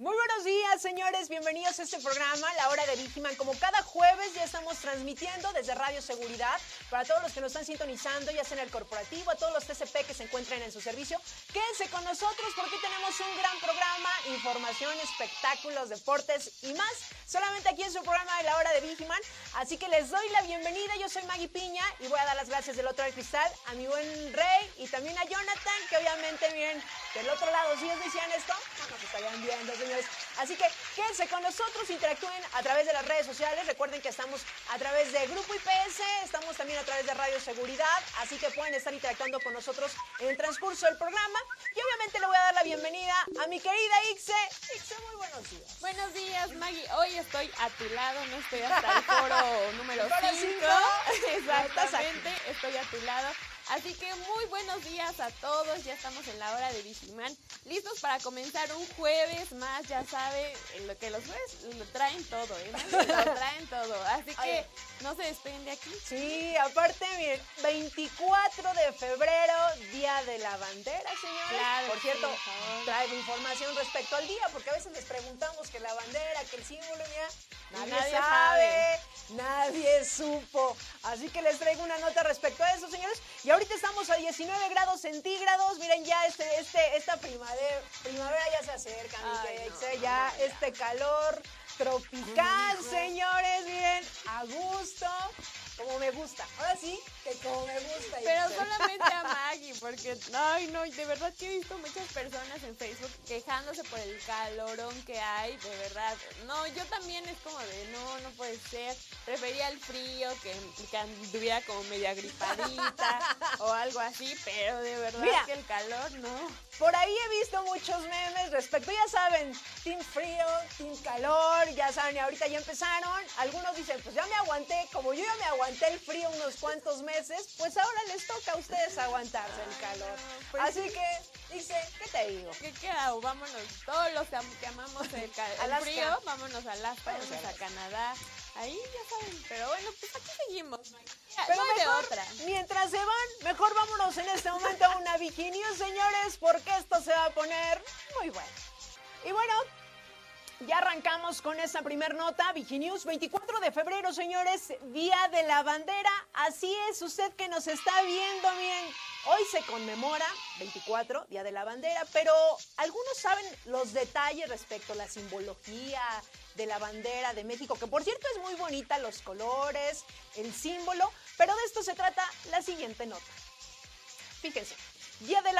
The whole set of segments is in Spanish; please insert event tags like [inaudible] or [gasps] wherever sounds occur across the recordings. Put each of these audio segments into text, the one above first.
Muy buenos días, señores. Bienvenidos a este programa, La Hora de Vigiman. Como cada jueves ya estamos transmitiendo desde Radio Seguridad para todos los que nos están sintonizando, ya sea en el corporativo, a todos los TCP que se encuentran en su servicio. Quédense con nosotros porque tenemos un gran programa, información, espectáculos, deportes y más. Solamente aquí en su programa de La Hora de Vigiman. Así que les doy la bienvenida. Yo soy Maggie Piña y voy a dar las gracias del otro del cristal a mi buen Rey y también a Jonathan, que obviamente miren del otro lado, si ellos decían esto, no nos estarían viendo, señores. Así que quédense con nosotros, interactúen a través de las redes sociales. Recuerden que estamos a través de Grupo IPS, estamos también a través de Radio Seguridad, así que pueden estar interactuando con nosotros en el transcurso del programa. Y obviamente le voy a dar la bienvenida a mi querida Ixe. Ixe, muy buenos días. Buenos días, Maggie. Hoy estoy a tu lado, no estoy hasta el [laughs] foro número Foro 5. cinco. [laughs] Exactamente, estoy a tu lado. Así que muy buenos días a todos. Ya estamos en la hora de Vigiman. Listos para comenzar un jueves más. Ya sabe lo que los jueves lo traen todo, ¿eh? Lo traen todo. Así que Oye. no se despeguen de aquí. Sí, aparte, miren, 24 de febrero, Día de la Bandera, señores. Claro, Por sí, cierto, por traigo información respecto al día, porque a veces les preguntamos que la bandera, que el símbolo, ya nadie, Nadie sabe, nadie supo. Así que les traigo una nota respecto a eso, señores. Y ahorita estamos a 19 grados centígrados. Miren, ya este, este, esta primavera, primavera ya se acerca, Ay, no, ya no, ya. este calor tropical, señores, miren, a gusto, como me gusta. Ahora sí, que como me gusta. Pero solamente a [laughs] Maggie, porque, ay, no, de verdad que he visto muchas personas en Facebook quejándose por el calorón que hay, de verdad. No, yo también es como de, no, no puede ser. Prefería el frío, que, que anduviera como media gripadita [laughs] o algo así, pero de verdad Mira. que el calor, no. Por ahí he visto muchos memes respecto, ya saben, team frío, team calor, ya saben, y ahorita ya empezaron. Algunos dicen, pues ya me aguanté, como yo ya me aguanté el frío unos cuantos meses, pues ahora les toca a ustedes aguantarse el calor. pues Así que, dice, ¿qué te digo? ¿Qué queda? Vámonos, todos los que, am- que amamos el, el frío, vámonos a Alaska, Vámonos a. Canadá. Ahí ya saben, pero bueno, pues aquí seguimos. Pero no mejor, otra. mientras se van, mejor vámonos en este momento a una Bikini señores, porque esto se va a poner muy bueno. Y bueno, ya arrancamos con esta primer nota, Viginews, 24 de febrero, señores, Día de la Bandera. Así es, usted que nos está viendo bien. Hoy se conmemora, 24, Día de la Bandera, pero algunos saben los detalles respecto a la simbología de la bandera de México, que por cierto es muy bonita, los colores, el símbolo, pero de esto se trata la siguiente nota. Fíjense. Día de,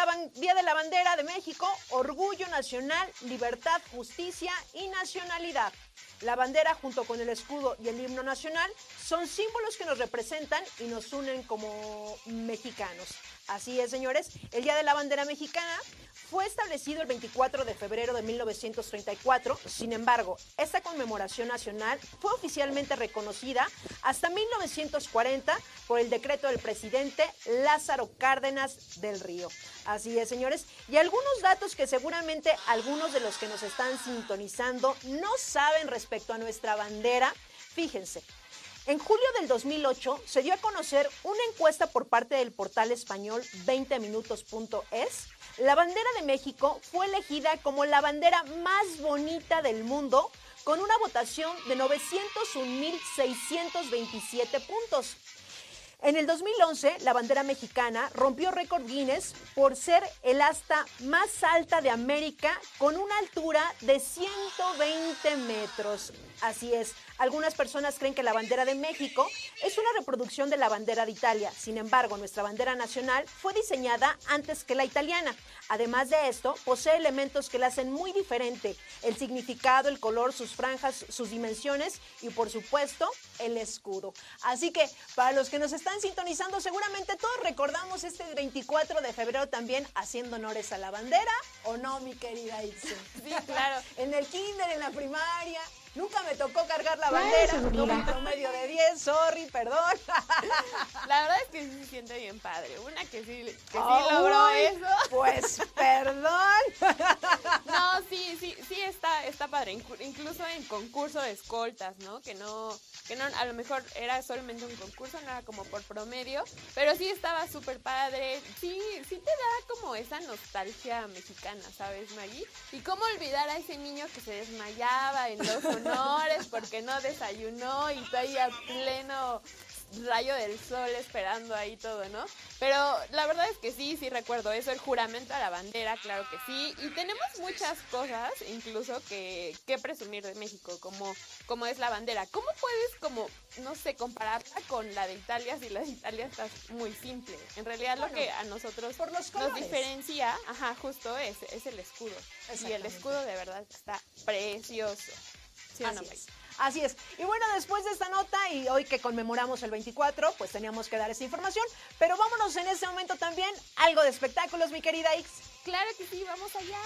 la Bandera de México, Orgullo Nacional, Libertad, Justicia y Nacionalidad. La bandera junto con el escudo y el himno nacional son símbolos que nos representan y nos unen como mexicanos. Así es, señores, el Día de la Bandera Mexicana fue establecido el 24 de febrero de 1934. Sin embargo, esta conmemoración nacional fue oficialmente reconocida hasta 1940 por el decreto del presidente Lázaro Cárdenas del Río. Así es, señores. Y algunos datos que seguramente algunos de los que nos están sintonizando no saben respecto a nuestra bandera. Fíjense. En julio del 2008 se dio a conocer una encuesta por parte del portal español 20minutos.es. La bandera de México fue elegida como la bandera más bonita del mundo con una votación de 901.627 puntos. En el 2011, la bandera mexicana rompió récord Guinness por ser el asta más alta de América con una altura de 120 metros. Así es, algunas personas creen que la bandera de México es una reproducción de la bandera de Italia. Sin embargo, nuestra bandera nacional fue diseñada antes que la italiana. Además de esto, posee elementos que la hacen muy diferente. El significado, el color, sus franjas, sus dimensiones y por supuesto el escudo. Así que para los que nos están sintonizando, seguramente todos recordamos este 24 de febrero también haciendo honores a la bandera, ¿o no, mi querida Itze? Sí, claro. [laughs] en el kinder, en la primaria. Nunca me tocó cargar la bandera, tuve un promedio de 10, sorry, perdón. [laughs] La verdad es que sí se siente bien padre. Una que sí, que sí logró Uy, eso. Pues [laughs] perdón. No, sí, sí, sí está, está padre. Inclu- Incluso en concurso de escoltas, ¿no? Que no, que no, a lo mejor era solamente un concurso, no era como por promedio, pero sí estaba súper padre. Sí, sí te da como esa nostalgia mexicana, ¿sabes, Maggie? Y cómo olvidar a ese niño que se desmayaba en los honores porque no desayunó y está ahí a pleno rayo del sol esperando ahí todo, ¿no? Pero la verdad es que sí, sí recuerdo eso, el juramento a la bandera, claro que sí. Y tenemos muchas cosas, incluso, que, que presumir de México, como, como es la bandera. ¿Cómo puedes, como, no sé, compararla con la de Italia si la de Italia está muy simple? En realidad lo Bueno, que a nosotros por los nos diferencia, ajá, justo es, es el escudo. Y el escudo de verdad está precioso. ¿Sí o no, Así es. Así es. Y bueno, después de esta nota y hoy que conmemoramos el 24, pues teníamos que dar esa información. Pero vámonos en este momento también algo de espectáculos, mi querida Ix. Claro que sí, vamos allá.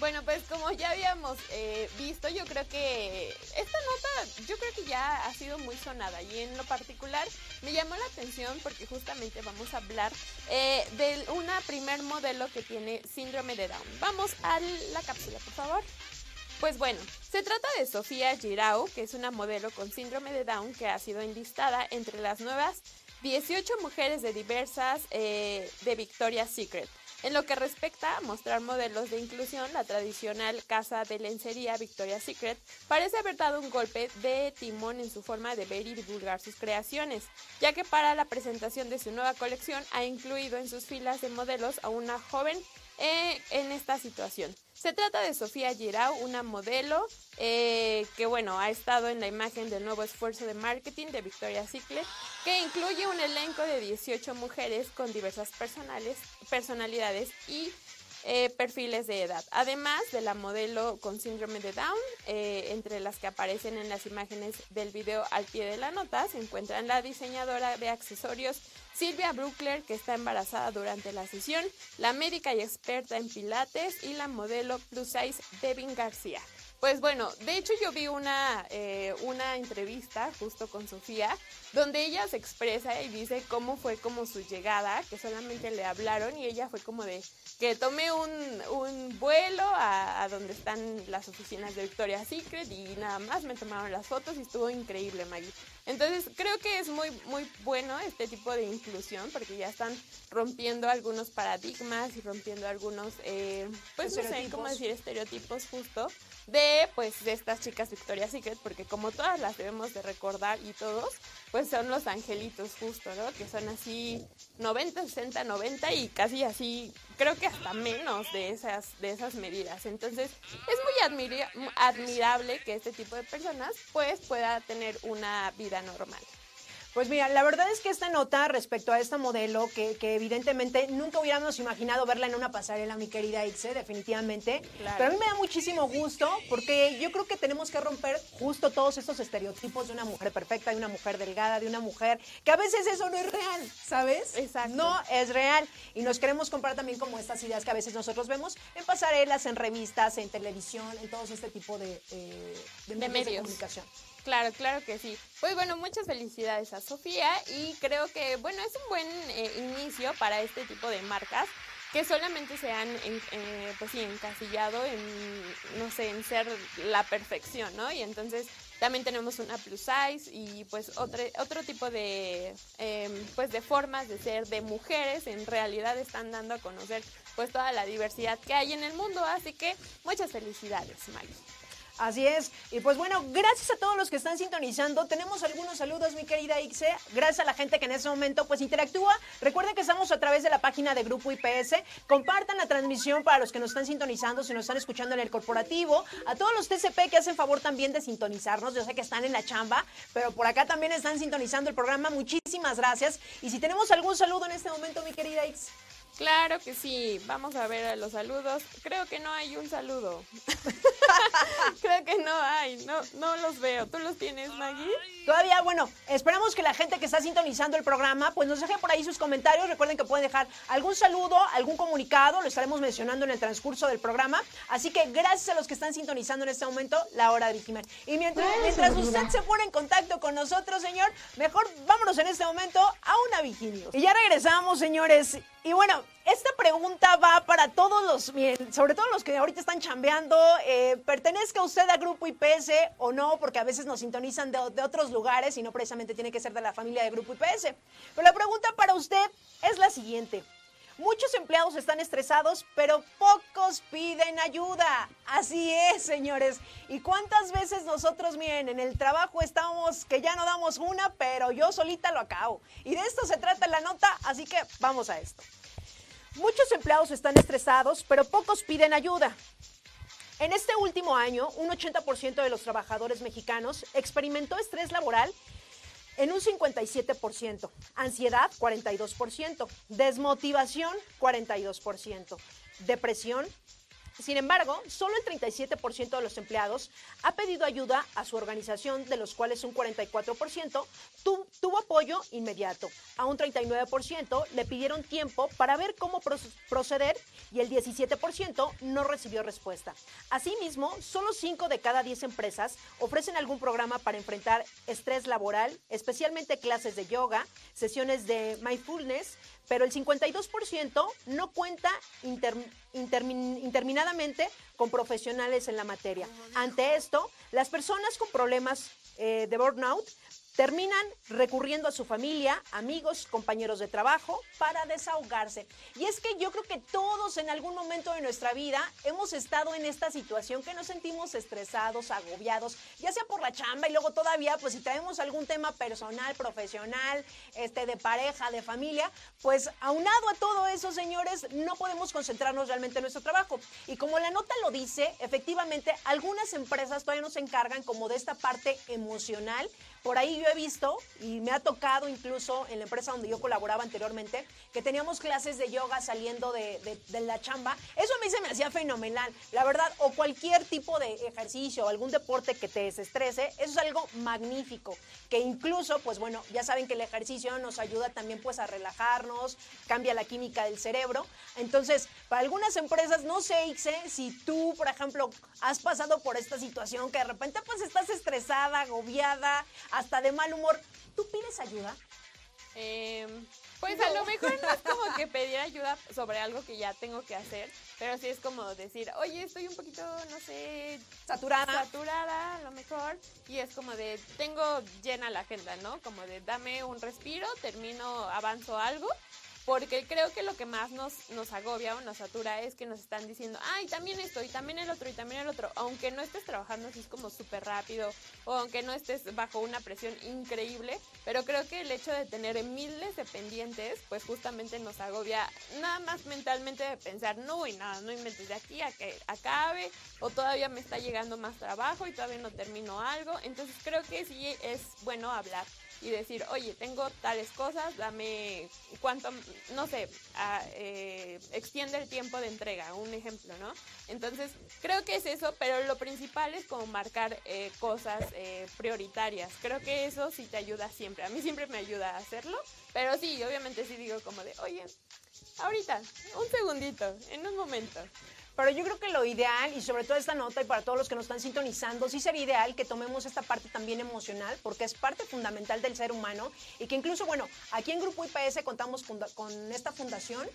Bueno, pues como ya habíamos eh, visto, yo creo que esta nota, yo creo que ya ha sido muy sonada y en lo particular me llamó la atención porque justamente vamos a hablar eh, de una primer modelo que tiene síndrome de Down. Vamos a la cápsula, por favor. Pues bueno, se trata de Sofía Girao, que es una modelo con síndrome de Down que ha sido enlistada entre las nuevas 18 mujeres de diversas eh, de Victoria's Secret. En lo que respecta a mostrar modelos de inclusión, la tradicional casa de lencería Victoria's Secret parece haber dado un golpe de timón en su forma de ver y divulgar sus creaciones, ya que para la presentación de su nueva colección ha incluido en sus filas de modelos a una joven eh, en esta situación. Se trata de Sofía Girau, una modelo eh, que bueno ha estado en la imagen del nuevo esfuerzo de marketing de Victoria's Secret, que incluye un elenco de 18 mujeres con diversas personalidades y eh, perfiles de edad. Además de la modelo con síndrome de Down, eh, entre las que aparecen en las imágenes del video al pie de la nota, se encuentran la diseñadora de accesorios Silvia Bruckler, que está embarazada durante la sesión, la médica y experta en pilates y la modelo plus size Devin García. Pues bueno, de hecho yo vi una, eh, una entrevista justo con Sofía, donde ella se expresa y dice cómo fue como su llegada, que solamente le hablaron y ella fue como de que tomé un, un vuelo a, a donde están las oficinas de Victoria's Secret y nada más me tomaron las fotos y estuvo increíble, Maggie. Entonces creo que es muy, muy bueno este tipo de inclusión porque ya están rompiendo algunos paradigmas y rompiendo algunos, eh, pues no sé cómo decir, estereotipos justo de pues de estas chicas Victoria's Secret porque como todas las debemos de recordar y todos pues son los angelitos justo, ¿no? Que son así 90, 60, 90 y casi así, creo que hasta menos de esas, de esas medidas. Entonces es muy admira- admirable que este tipo de personas pues pueda tener una vida normal. Pues mira, la verdad es que esta nota respecto a esta modelo, que, que evidentemente nunca hubiéramos imaginado verla en una pasarela, mi querida Ixe, definitivamente. Claro. Pero a mí me da muchísimo gusto porque yo creo que tenemos que romper justo todos estos estereotipos de una mujer perfecta, de una mujer delgada, de una mujer que a veces eso no es real, ¿sabes? Exacto. No es real. Y nos queremos comprar también como estas ideas que a veces nosotros vemos en pasarelas, en revistas, en televisión, en todos este tipo de, eh, de medios de comunicación. Claro, claro que sí. Pues bueno, muchas felicidades a Sofía y creo que, bueno, es un buen eh, inicio para este tipo de marcas que solamente se han, en- eh, pues sí, encasillado en, no sé, en ser la perfección, ¿no? Y entonces también tenemos una plus size y pues otro, otro tipo de, em, pues de formas de ser de mujeres en realidad están dando a conocer pues toda la diversidad que hay en el mundo. Así que muchas felicidades, Maggie. Así es. Y pues bueno, gracias a todos los que están sintonizando. Tenemos algunos saludos, mi querida Ixe. Gracias a la gente que en este momento pues interactúa. Recuerden que estamos a través de la página de Grupo IPS. Compartan la transmisión para los que nos están sintonizando, si nos están escuchando en el corporativo. A todos los TCP que hacen favor también de sintonizarnos. Yo sé que están en la chamba, pero por acá también están sintonizando el programa. Muchísimas gracias. Y si tenemos algún saludo en este momento, mi querida Ix. Claro que sí, vamos a ver a los saludos. Creo que no hay un saludo. [laughs] Creo que no hay, no, no los veo. ¿Tú los tienes, Maggie? Todavía, bueno, esperamos que la gente que está sintonizando el programa, pues nos deje por ahí sus comentarios. Recuerden que pueden dejar algún saludo, algún comunicado, lo estaremos mencionando en el transcurso del programa. Así que gracias a los que están sintonizando en este momento la hora de Vigiman. Y mientras, mientras usted se pone en contacto con nosotros, señor, mejor vámonos en este momento a una Viginios. Y ya regresamos, señores. Y bueno, esta pregunta va para todos los, sobre todo los que ahorita están chambeando. Eh, ¿Pertenezca usted a Grupo IPS o no? Porque a veces nos sintonizan de, de otros lugares y no precisamente tiene que ser de la familia de Grupo IPS. Pero la pregunta para usted es la siguiente. Muchos empleados están estresados, pero pocos piden ayuda. Así es, señores. ¿Y cuántas veces nosotros, miren, en el trabajo estamos que ya no damos una, pero yo solita lo acabo? Y de esto se trata la nota, así que vamos a esto. Muchos empleados están estresados, pero pocos piden ayuda. En este último año, un 80% de los trabajadores mexicanos experimentó estrés laboral en un 57%, ansiedad 42%, desmotivación 42%, depresión sin embargo, solo el 37% de los empleados ha pedido ayuda a su organización, de los cuales un 44% tu, tuvo apoyo inmediato. A un 39% le pidieron tiempo para ver cómo proceder y el 17% no recibió respuesta. Asimismo, solo 5 de cada 10 empresas ofrecen algún programa para enfrentar estrés laboral, especialmente clases de yoga, sesiones de mindfulness, pero el 52% no cuenta interminadamente con profesionales en la materia. Ante esto, las personas con problemas eh, de burnout terminan recurriendo a su familia, amigos, compañeros de trabajo para desahogarse. Y es que yo creo que todos en algún momento de nuestra vida hemos estado en esta situación que nos sentimos estresados, agobiados, ya sea por la chamba y luego todavía, pues si traemos algún tema personal, profesional, este, de pareja, de familia, pues aunado a todo eso, señores, no podemos concentrarnos realmente en nuestro trabajo. Y como la nota lo dice, efectivamente, algunas empresas todavía nos encargan como de esta parte emocional por ahí yo he visto y me ha tocado incluso en la empresa donde yo colaboraba anteriormente que teníamos clases de yoga saliendo de, la chamba. Eso a mí se me hacía fenomenal, la verdad, o cualquier tipo de ejercicio o algún deporte que te desestrese, eso es algo magnífico, que incluso, pues bueno, ya saben que el ejercicio nos ayuda también pues a relajarnos, cambia la química del cerebro. Entonces, para algunas empresas, no sé, Ixe, si tú, por ejemplo, has pasado por esta situación que de repente pues estás estresada, agobiada, hasta de mal humor, ¿tú pides ayuda? Em, pues a lo mejor no es como que pedir ayuda sobre algo que ya tengo que hacer, pero sí es como decir, oye, estoy un poquito, no sé, saturada. Saturada, a lo mejor. Y es como de, tengo llena la agenda, ¿no? Como de, dame un respiro, termino, avanzo algo porque creo que lo que más nos, nos agobia o nos satura es que nos están diciendo, ay, también esto, y también el otro, y también el otro, aunque no estés trabajando así como súper rápido, o aunque no estés bajo una presión increíble, pero creo que el hecho de tener miles de pendientes, pues justamente nos agobia nada más mentalmente de pensar, no, y nada, no inventes de aquí a que acabe, o todavía me está llegando más trabajo y todavía no termino algo, entonces creo que sí es bueno hablar y decir, oye, tengo tales cosas, dame cuánto, no sé, eh, extiende el tiempo de entrega, un ejemplo, ¿no? Entonces, creo que es eso, pero lo principal es como marcar eh, cosas eh, prioritarias. Creo que eso sí te ayuda siempre. A mí siempre me ayuda a hacerlo, pero sí, obviamente sí digo como de, oye, ahorita, un segundito, en un momento. Pero yo creo que lo ideal, y sobre todo esta nota, y para todos los que nos están sintonizando, sí sería ideal que tomemos esta parte también emocional, porque es parte fundamental del ser humano, y que incluso, bueno, aquí en Grupo IPS contamos con esta fundación,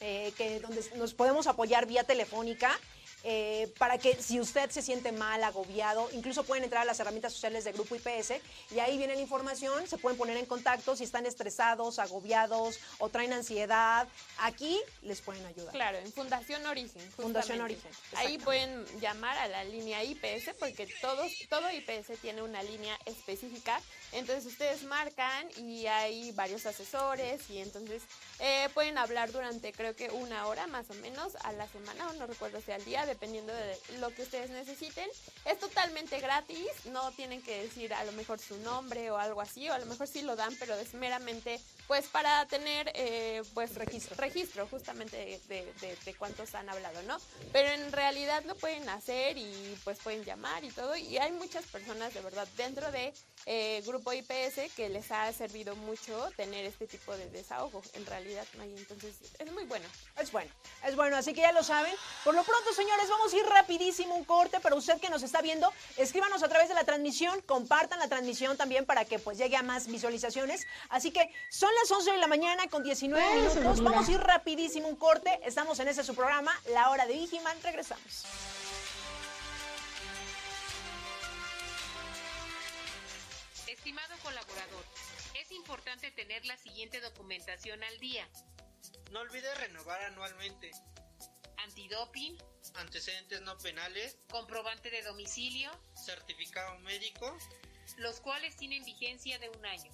eh, que donde nos podemos apoyar vía telefónica eh, para que si usted se siente mal, agobiado, incluso pueden entrar a las herramientas sociales de Grupo IPS y ahí viene la información, se pueden poner en contacto si están estresados, agobiados o traen ansiedad. Aquí les pueden ayudar. Claro, en Fundación Origen. Fundación Origen. Ahí pueden llamar a la línea IPS porque todos, todo IPS tiene una línea específica. Entonces ustedes marcan y hay varios asesores y entonces eh, pueden hablar durante creo que una hora más o menos a la semana o no recuerdo si al día dependiendo de lo que ustedes necesiten. Es totalmente gratis, no tienen que decir a lo mejor su nombre o algo así, o a lo mejor sí lo dan, pero es meramente pues para tener eh, pues registro, registro justamente de, de, cuántos han hablado, ¿no? Pero en realidad lo pueden hacer y pues pueden llamar y todo y hay muchas personas de verdad dentro de eh, grupo IPS que les ha servido mucho tener este tipo de desahogo en realidad, entonces es muy bueno. Es bueno, es bueno, así que ya lo saben. Por lo pronto, señores, vamos a ir rapidísimo un corte, pero usted que nos está viendo, escríbanos a través de la transmisión, compartan la transmisión también para que pues llegue a más visualizaciones. Así que son las 11 de la mañana con 19 minutos. Vamos a ir rapidísimo un corte. Estamos en ese su programa, La Hora de Vigiman. Regresamos. Estimado colaborador, es importante tener la siguiente documentación al día. No olvide renovar anualmente. Antidoping. Antecedentes no penales. Comprobante de domicilio. Certificado médico. Los cuales tienen vigencia de un año.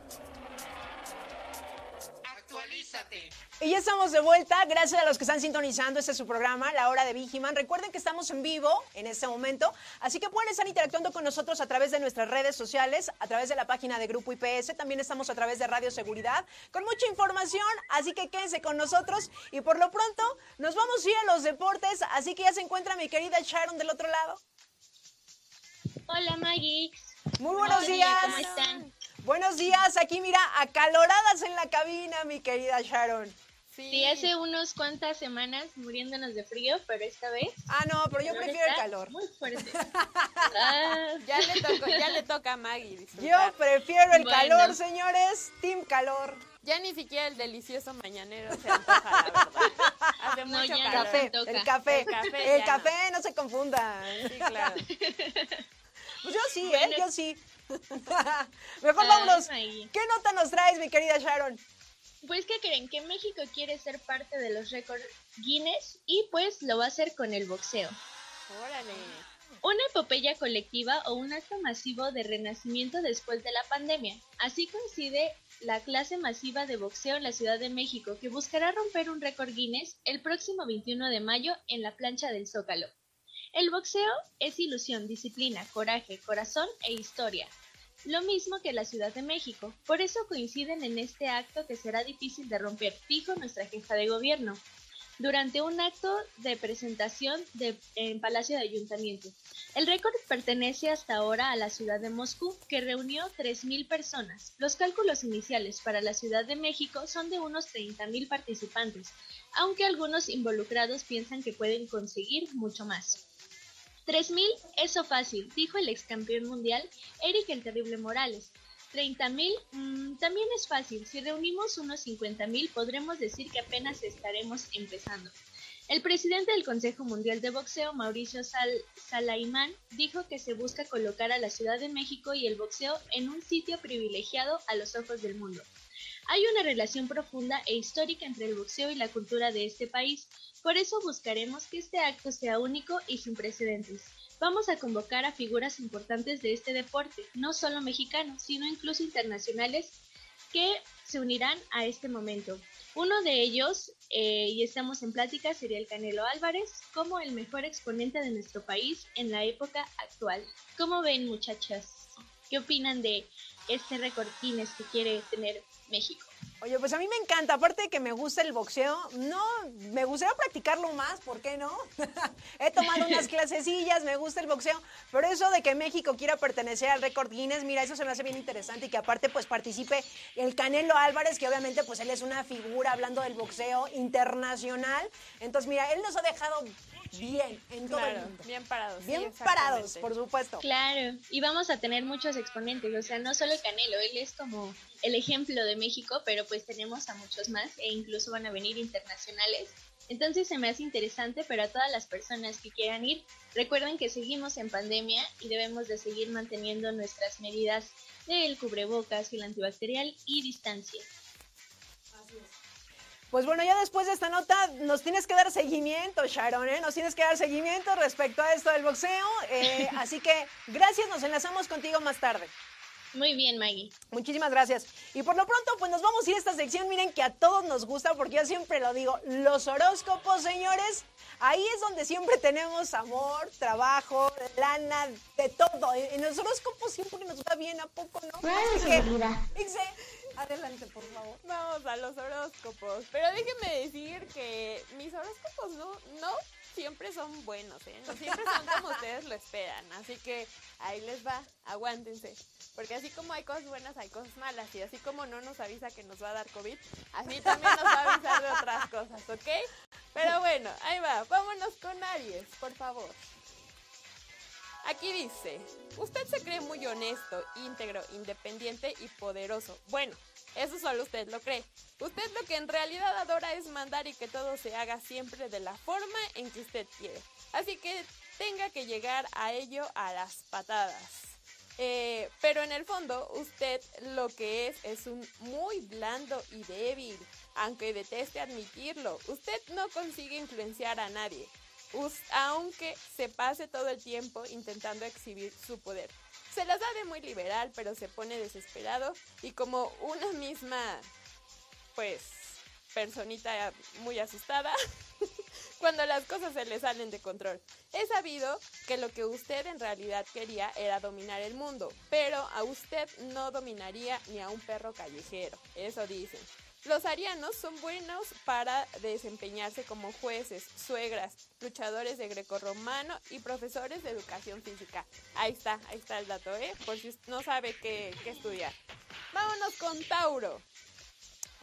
Actualízate. Y ya estamos de vuelta. Gracias a los que están sintonizando. Este es su programa, La Hora de Vigiman. Recuerden que estamos en vivo en este momento, así que pueden estar interactuando con nosotros a través de nuestras redes sociales, a través de la página de Grupo IPS. También estamos a través de Radio Seguridad con mucha información, así que quédense con nosotros. Y por lo pronto, nos vamos a ir a los deportes, así que ya se encuentra mi querida Sharon del otro lado. Hola, Maggie. Muy buenos días. ¿Cómo están? Buenos días, aquí mira, acaloradas en la cabina, mi querida Sharon. Sí. hace unos cuantas semanas muriéndonos de frío, pero esta vez. Ah, no, pero yo prefiero el calor. Muy fuerte. [laughs] Ah. ya, le ya le toca a Maggie. Yo prefiero el calor, señores. Team calor. Ya ni siquiera el delicioso mañanero se antoja, la verdad. [laughs] Hace mucho calor. Café, el café, el café, el café no. se confunda. Sí, claro. [laughs] Pues yo sí, ¿eh? Yo sí. [laughs] Mejor vámonos. ¿Qué nota nos traes, mi querida Sharon? Pues que creen que México quiere ser parte de los récords Guinness y pues lo va a hacer con el boxeo. Órale. Una epopeya colectiva o un acto masivo de renacimiento después de la pandemia. Así coincide la clase masiva de boxeo en la Ciudad de México que buscará romper un récord Guinness el próximo 21 de mayo en la plancha del Zócalo. El boxeo es ilusión, disciplina, coraje, corazón e historia. Lo mismo que la Ciudad de México. Por eso coinciden en este acto que será difícil de romper, dijo nuestra jefa de gobierno durante un acto de presentación en Palacio de Ayuntamiento. El récord pertenece hasta ahora a la ciudad de Moscú, que reunió 3.000 personas. Los cálculos iniciales para la Ciudad de México son de unos 30.000 participantes, aunque algunos involucrados piensan que pueden conseguir mucho más. 3.000, eso fácil, dijo el ex campeón mundial Eric el Terrible Morales. 30.000, mmm, también es fácil, si reunimos unos 50.000 podremos decir que apenas estaremos empezando. El presidente del Consejo Mundial de Boxeo, Mauricio Sal Salaimán, dijo que se busca colocar a la Ciudad de México y el boxeo en un sitio privilegiado a los ojos del mundo. Hay una relación profunda e histórica entre el boxeo y la cultura de este país, por eso buscaremos que este acto sea único y sin precedentes. Vamos a convocar a figuras importantes de este deporte, no solo mexicanos, sino incluso internacionales, que se unirán a este momento. Uno de ellos, eh, y estamos en plática, sería el Canelo Álvarez, como el mejor exponente de nuestro país en la época actual. ¿Cómo ven, muchachas? ¿Qué opinan de este récord que quiere tener México? Oye, pues a mí me encanta, aparte de que me gusta el boxeo, no, me gustaría practicarlo más, ¿por qué no? [laughs] He tomado unas [laughs] clasecillas, me gusta el boxeo, pero eso de que México quiera pertenecer al récord Guinness, mira, eso se me hace bien interesante y que aparte pues participe el Canelo Álvarez, que obviamente pues él es una figura hablando del boxeo internacional, entonces mira, él nos ha dejado bien en todo el mundo. Bien parados. Bien parados, por supuesto. Claro, y vamos a tener muchos exponentes, o sea, no solo el Canelo, él es como el ejemplo de México, pero pues tenemos a muchos más e incluso van a venir internacionales. Entonces se me hace interesante, pero a todas las personas que quieran ir, recuerden que seguimos en pandemia y debemos de seguir manteniendo nuestras medidas del cubrebocas, el antibacterial y distancia. Pues bueno, ya después de esta nota nos tienes que dar seguimiento, Sharon, ¿eh? Nos tienes que dar seguimiento respecto a esto del boxeo. Eh, así que gracias, nos enlazamos contigo más tarde. Muy bien, Maggie. Muchísimas gracias. Y por lo pronto, pues nos vamos a ir a esta sección. Miren que a todos nos gusta, porque yo siempre lo digo, los horóscopos, señores. Ahí es donde siempre tenemos amor, trabajo, lana, de todo. En los horóscopos siempre nos va bien, ¿a poco no? Así que, adelante, por favor. Vamos a los horóscopos. Pero déjenme decir que mis horóscopos no, no siempre son buenos, ¿eh? No siempre son como [laughs] ustedes lo esperan. Así que ahí les va, aguántense. Porque así como hay cosas buenas, hay cosas malas. Y así como no nos avisa que nos va a dar COVID, así también nos va a avisar de otras cosas, ¿ok? Pero bueno, ahí va. Vámonos con Aries, por favor. Aquí dice, usted se cree muy honesto, íntegro, independiente y poderoso. Bueno, eso solo usted lo cree. Usted lo que en realidad adora es mandar y que todo se haga siempre de la forma en que usted quiere. Así que tenga que llegar a ello a las patadas. Eh, pero en el fondo usted lo que es es un muy blando y débil, aunque deteste admitirlo. Usted no consigue influenciar a nadie, aunque se pase todo el tiempo intentando exhibir su poder. Se las da de muy liberal, pero se pone desesperado y como una misma, pues, personita muy asustada [laughs] cuando las cosas se le salen de control. He sabido que lo que usted en realidad quería era dominar el mundo, pero a usted no dominaría ni a un perro callejero, eso dicen. Los arianos son buenos para desempeñarse como jueces, suegras, luchadores de grecorromano y profesores de educación física. Ahí está, ahí está el dato, ¿eh? Por si no sabe qué, qué estudiar. Vámonos con Tauro.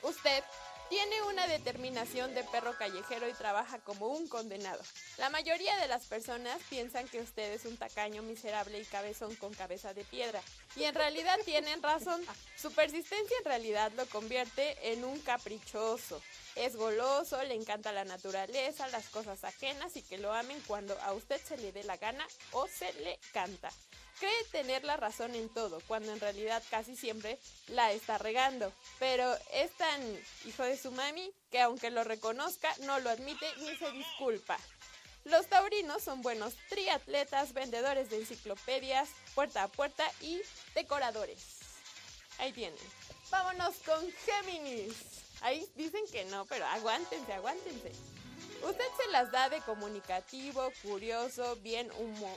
Usted tiene una determinación de perro callejero y trabaja como un condenado. La mayoría de las personas piensan que usted es un tacaño miserable y cabezón con cabeza de piedra. Y en realidad tienen razón. Su persistencia en realidad lo convierte en un caprichoso. Es goloso, le encanta la naturaleza, las cosas ajenas y que lo amen cuando a usted se le dé la gana o se le canta cree tener la razón en todo, cuando en realidad casi siempre la está regando. Pero es tan hijo de su mami que aunque lo reconozca, no lo admite ni se disculpa. Los taurinos son buenos triatletas, vendedores de enciclopedias, puerta a puerta y decoradores. Ahí tienen. Vámonos con Géminis. Ahí dicen que no, pero aguántense, aguántense. Usted se las da de comunicativo, curioso, bien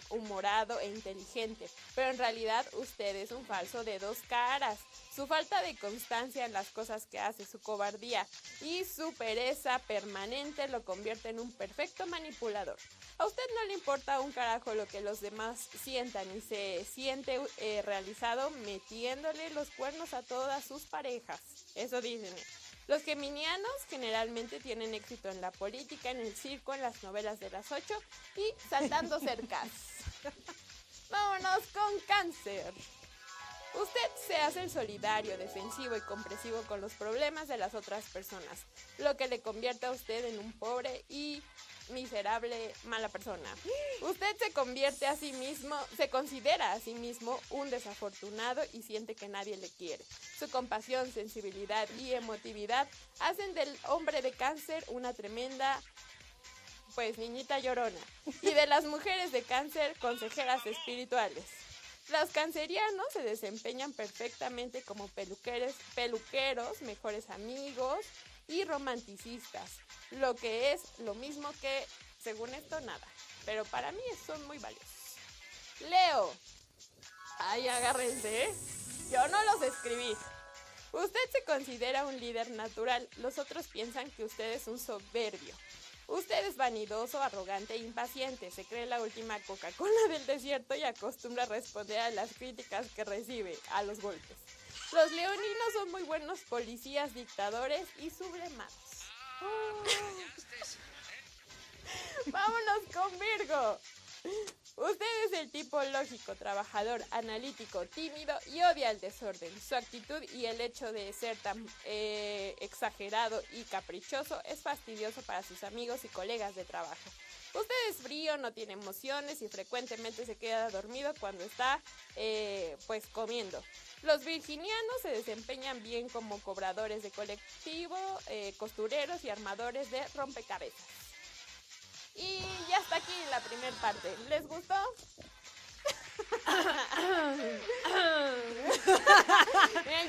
humorado e inteligente, pero en realidad usted es un falso de dos caras. Su falta de constancia en las cosas que hace, su cobardía y su pereza permanente lo convierte en un perfecto manipulador. A usted no le importa un carajo lo que los demás sientan y se siente eh, realizado metiéndole los cuernos a todas sus parejas. Eso dicen. Los geminianos generalmente tienen éxito en la política, en el circo, en las novelas de las ocho y saltando cercas. [laughs] Vámonos con cáncer. Usted se hace el solidario, defensivo y compresivo con los problemas de las otras personas, lo que le convierte a usted en un pobre y miserable, mala persona. Usted se convierte a sí mismo, se considera a sí mismo un desafortunado y siente que nadie le quiere. Su compasión, sensibilidad y emotividad hacen del hombre de cáncer una tremenda pues niñita llorona y de las mujeres de cáncer consejeras espirituales. Los cancerianos se desempeñan perfectamente como peluqueros, peluqueros, mejores amigos y romanticistas lo que es lo mismo que, según esto, nada. Pero para mí son muy valiosos. Leo. Ay, agárrense. ¿eh? Yo no los escribí. Usted se considera un líder natural. Los otros piensan que usted es un soberbio. Usted es vanidoso, arrogante e impaciente. Se cree la última Coca-Cola del desierto y acostumbra a responder a las críticas que recibe, a los golpes. Los leoninos son muy buenos policías, dictadores y sublemados. [laughs] Vámonos con Virgo. Usted es el tipo lógico, trabajador, analítico, tímido y odia el desorden. Su actitud y el hecho de ser tan eh, exagerado y caprichoso es fastidioso para sus amigos y colegas de trabajo. Usted es frío, no tiene emociones y frecuentemente se queda dormido cuando está eh, pues comiendo. Los virginianos se desempeñan bien como cobradores de colectivo, eh, costureros y armadores de rompecabezas. Y ya está aquí la primera parte. ¿Les gustó? [laughs]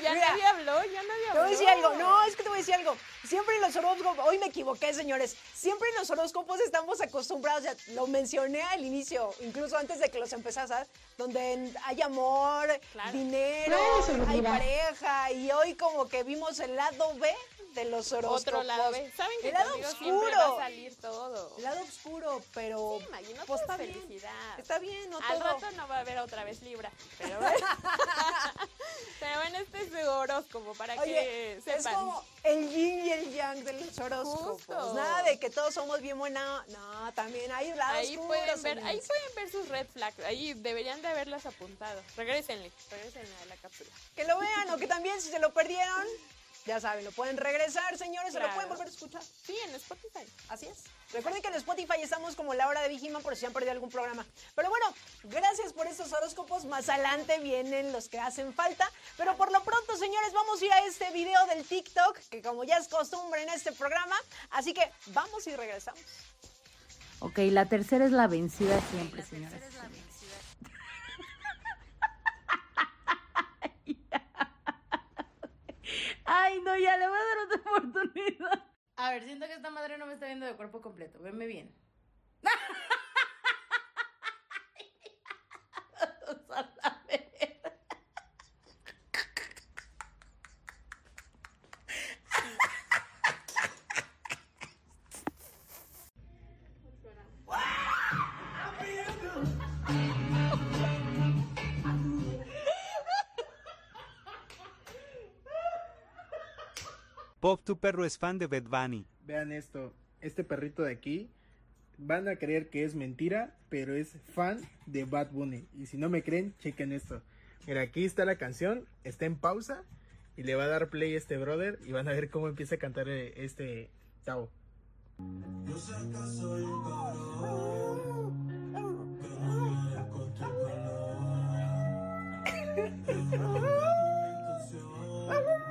Ya Mira, nadie habló, ya nadie Te habló. voy a decir algo, no, es que te voy a decir algo. Siempre en los horóscopos, hoy me equivoqué, señores. Siempre en los horóscopos estamos acostumbrados, ya lo mencioné al inicio, incluso antes de que los empezara, donde hay amor, Claro. dinero, hay pareja, y hoy como que vimos el lado B de los horóscopos. Otro lado. ¿Saben que el lado oscuro. va a salir todo? El lado oscuro, pero Sí, Maggie, no pues está es bien. felicidad. Está bien, no Al todo. rato no va a haber otra vez Libra, pero bueno. [laughs] pero bueno, este es su horóscopo para Oye, que es sepan. como el yin y el yang de los horóscopos. Justo. Nada de que todos somos bien buena. No, también hay lados Ahí oscuros, pueden ver, ahí pueden ver sus red flags, ahí deberían de haberlas apuntado. Regrésenle, regrésenle a la cápsula. Que lo vean o que también si se lo perdieron, ya saben, lo pueden regresar, señores, se lo Claro. pueden volver a escuchar. Sí, en Spotify. Así es. Recuerden que en Spotify estamos como la hora de Vigima por si han perdido algún programa. Pero bueno, gracias por estos horóscopos. Más adelante vienen los que hacen falta. Pero por lo pronto, señores, vamos a ir a este video del TikTok, que como ya es costumbre en este programa. Así que vamos y regresamos. Ok, la tercera es la vencida siempre, y señores. Ay, no, ya le voy a dar otra [laughs] oportunidad. A ver, siento que esta madre no me está viendo de cuerpo completo. Venme bien. [laughs] [laughs] Pop, tu perro es fan de Bad Bunny. Vean esto, este perrito de aquí van a creer que es mentira, pero es fan de Bad Bunny. Y si no me creen, chequen esto. Mira, aquí está la canción, está en pausa y le va a dar play este brother y van a ver cómo empieza a cantar eh, este Tao. ¿Por [laughs]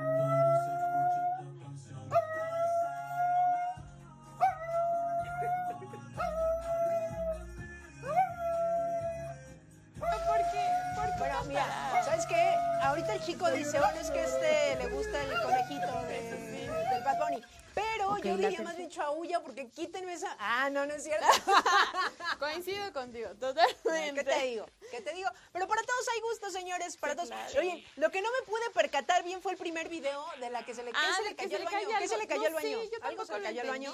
yo más bien chaulla porque quítenme esa... Ah, no, no es cierto. [laughs] Coincido contigo, totalmente. ¿Qué te digo? ¿Qué te digo? Pero para todos hay gustos, señores, para todos. claro. Oye, lo que no me pude percatar bien fue el primer video de la que se le, ¿qué Ah, se le que cayó se al le baño. ¿Qué se le cayó No al baño? yo ¿Algo se le cayó al baño?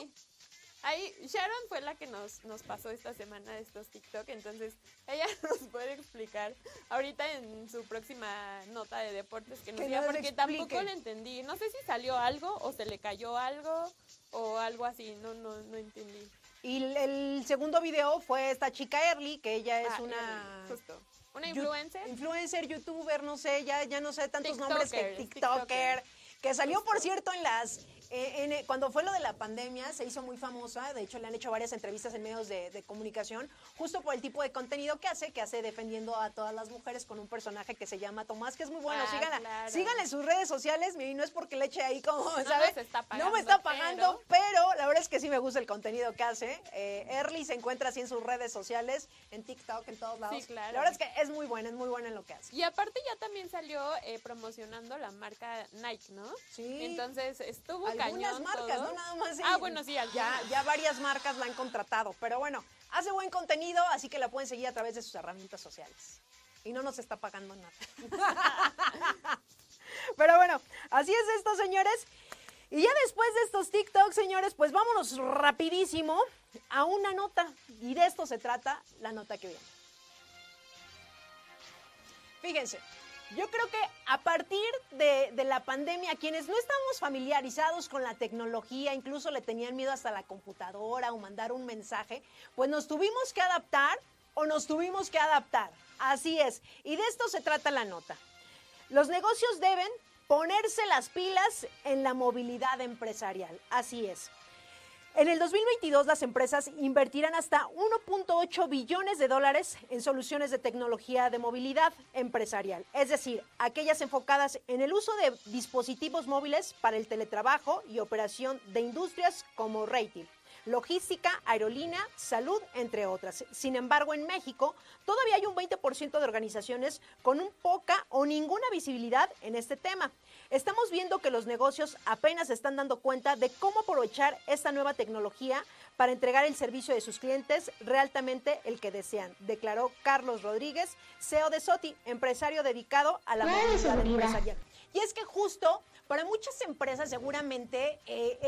Ahí, Sharon fue la que nos, nos pasó esta semana estos TikTok, entonces ella [laughs] nos puede explicar ahorita en su próxima nota de deportes que nos diga, porque tampoco le entendí. No sé si salió algo o se le cayó algo o algo así, no, no, no entendí. Y el, segundo video fue esta chica Early, que ella es Ah, una... Justo. Una influencer. Influencer, youtuber, no sé, ya, ya no sé tantos nombres que TikToker. TikToker. Que salió, por cierto, en las. Eh, en, eh, cuando fue lo de la pandemia, se hizo muy famosa. De hecho, le han hecho varias entrevistas en medios de, de comunicación, justo por el tipo de contenido que hace, que hace defendiendo a todas las mujeres con un personaje que se llama Tomás, que es muy bueno. Ah, Síganla, claro. síganle sus redes sociales. Y no es porque le eche ahí como, nos ¿sabes? está no pagando, me está pagando, pero... la verdad es que sí me gusta el contenido que hace. Eh, Early se encuentra así en sus redes sociales, en TikTok, en todos lados. claro. La verdad es que es muy buena, es muy buena en lo que hace. Y aparte ya también salió eh, promocionando la marca Nike, ¿no? Sí. Entonces estuvo Algunas cañón marcas, todo. no nada más. Ah, bueno, sí, ya, ya varias marcas la han contratado, pero bueno, hace buen contenido, así que la pueden seguir a través de sus herramientas sociales. Y no nos está pagando nada. [laughs] pero bueno, así es esto, señores. Y ya después de estos TikToks, señores, pues vámonos rapidísimo a una nota. Y de esto se trata la nota que viene. Fíjense, yo creo que a partir de, de la pandemia, quienes no estamos familiarizados con la tecnología, incluso le tenían miedo hasta la computadora o mandar un mensaje, pues nos tuvimos que adaptar o nos tuvimos que adaptar. Así es, y de esto se trata la nota. Los negocios deben ponerse las pilas en la movilidad empresarial. Así es. En el 2022 las empresas invertirán hasta 1.8 billones de dólares en soluciones de tecnología de movilidad empresarial, es decir, aquellas enfocadas en el uso de dispositivos móviles para el teletrabajo y operación de industrias como retail logística, aerolínea, salud, entre otras. Sin embargo, en México todavía hay un 20% de organizaciones con un poca o ninguna visibilidad en este tema. Estamos viendo que los negocios apenas están dando cuenta de cómo aprovechar esta nueva tecnología para entregar el servicio de sus clientes realmente el que desean, declaró Carlos Rodríguez, CEO de SOTI, empresario dedicado a la movilidad empresarial. Y es que justo para muchas empresas seguramente eh,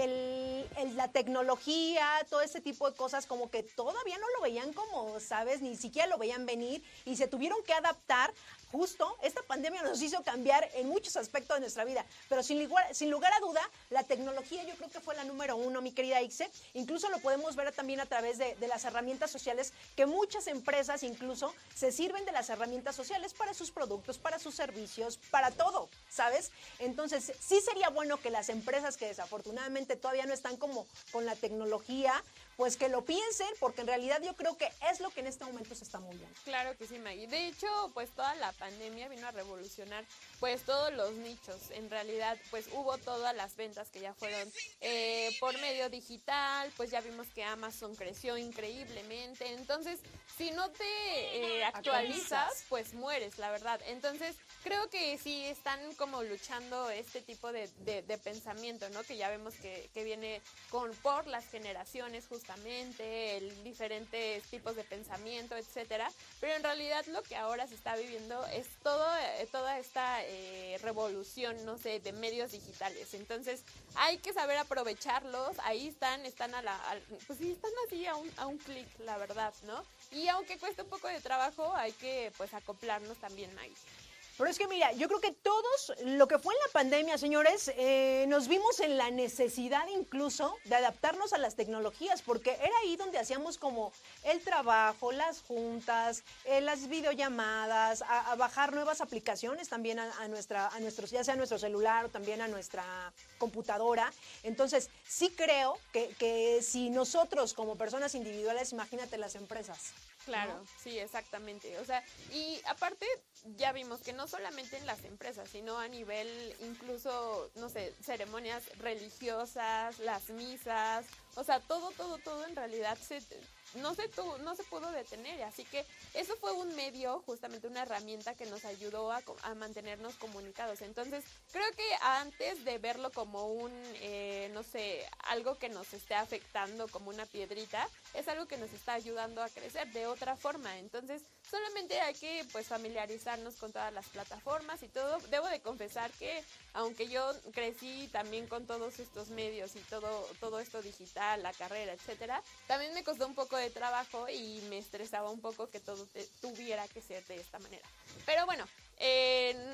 la tecnología, todo ese tipo de cosas como que todavía no lo veían como, sabes, ni siquiera lo veían venir y se tuvieron que adaptar justo esta pandemia nos hizo cambiar en muchos aspectos de nuestra vida, pero sin lugar, sin lugar a duda, la tecnología yo creo que fue la número uno, mi querida Ixe. Incluso lo podemos ver también a través de, de, las herramientas sociales, que muchas empresas incluso se sirven de las herramientas sociales para sus productos, para sus servicios, para todo, ¿sabes? Entonces, sí sería bueno que las empresas que desafortunadamente todavía no están como con la tecnología, pues que lo piensen, porque en realidad yo creo que es lo que en este momento se está moviendo. Claro que sí, Maggie. De hecho, pues toda la pandemia vino a revolucionar pues todos los nichos. En realidad, pues hubo todas las ventas que ya fueron eh, por medio digital, pues ya vimos que Amazon creció increíblemente. Entonces, si no te eh, actualizas, pues mueres, la verdad. Entonces, creo que sí están como luchando este tipo de, de, pensamiento, ¿no? Que ya vemos que, que viene con por las generaciones justamente el diferentes tipos de pensamiento, etcétera. Pero en realidad lo que ahora se está viviendo es todo, eh, toda esta eh, revolución, no sé, de medios digitales. Entonces hay que saber aprovecharlos. Ahí están, están a la, pues sí, están así a un, a un clic, la verdad, ¿no? Y aunque cueste un poco de trabajo, hay que pues acoplarnos también ahí. Pero es que mira, yo creo que todos, lo que fue en la pandemia, señores, eh, nos vimos en la necesidad incluso de adaptarnos a las tecnologías, porque era ahí donde hacíamos como el trabajo, las juntas, eh, las videollamadas, a, bajar nuevas aplicaciones también a, nuestra, a nuestro, ya sea a nuestro celular o también a nuestra computadora. Entonces, sí creo que, que si nosotros como personas individuales, imagínate las empresas. Claro, sí, exactamente. O sea, y aparte ya vimos que no solamente en las empresas, sino a nivel incluso, no sé, ceremonias religiosas, las misas, o sea, todo, todo, todo en realidad se, no se, no se pudo detener. Así que eso fue un medio, justamente una herramienta que nos ayudó a, mantenernos comunicados. Entonces, creo que antes de verlo como un, eh, no sé, algo que nos esté afectando como una piedrita, es algo que nos está ayudando a crecer de otra forma. Entonces, solamente hay que pues familiarizarnos con todas las plataformas y todo. Debo de confesar que aunque yo crecí también con todos estos medios y todo, todo esto digital, la carrera, etcétera, también me costó un poco de trabajo y me estresaba un poco que todo tuviera que ser de esta manera. Pero bueno,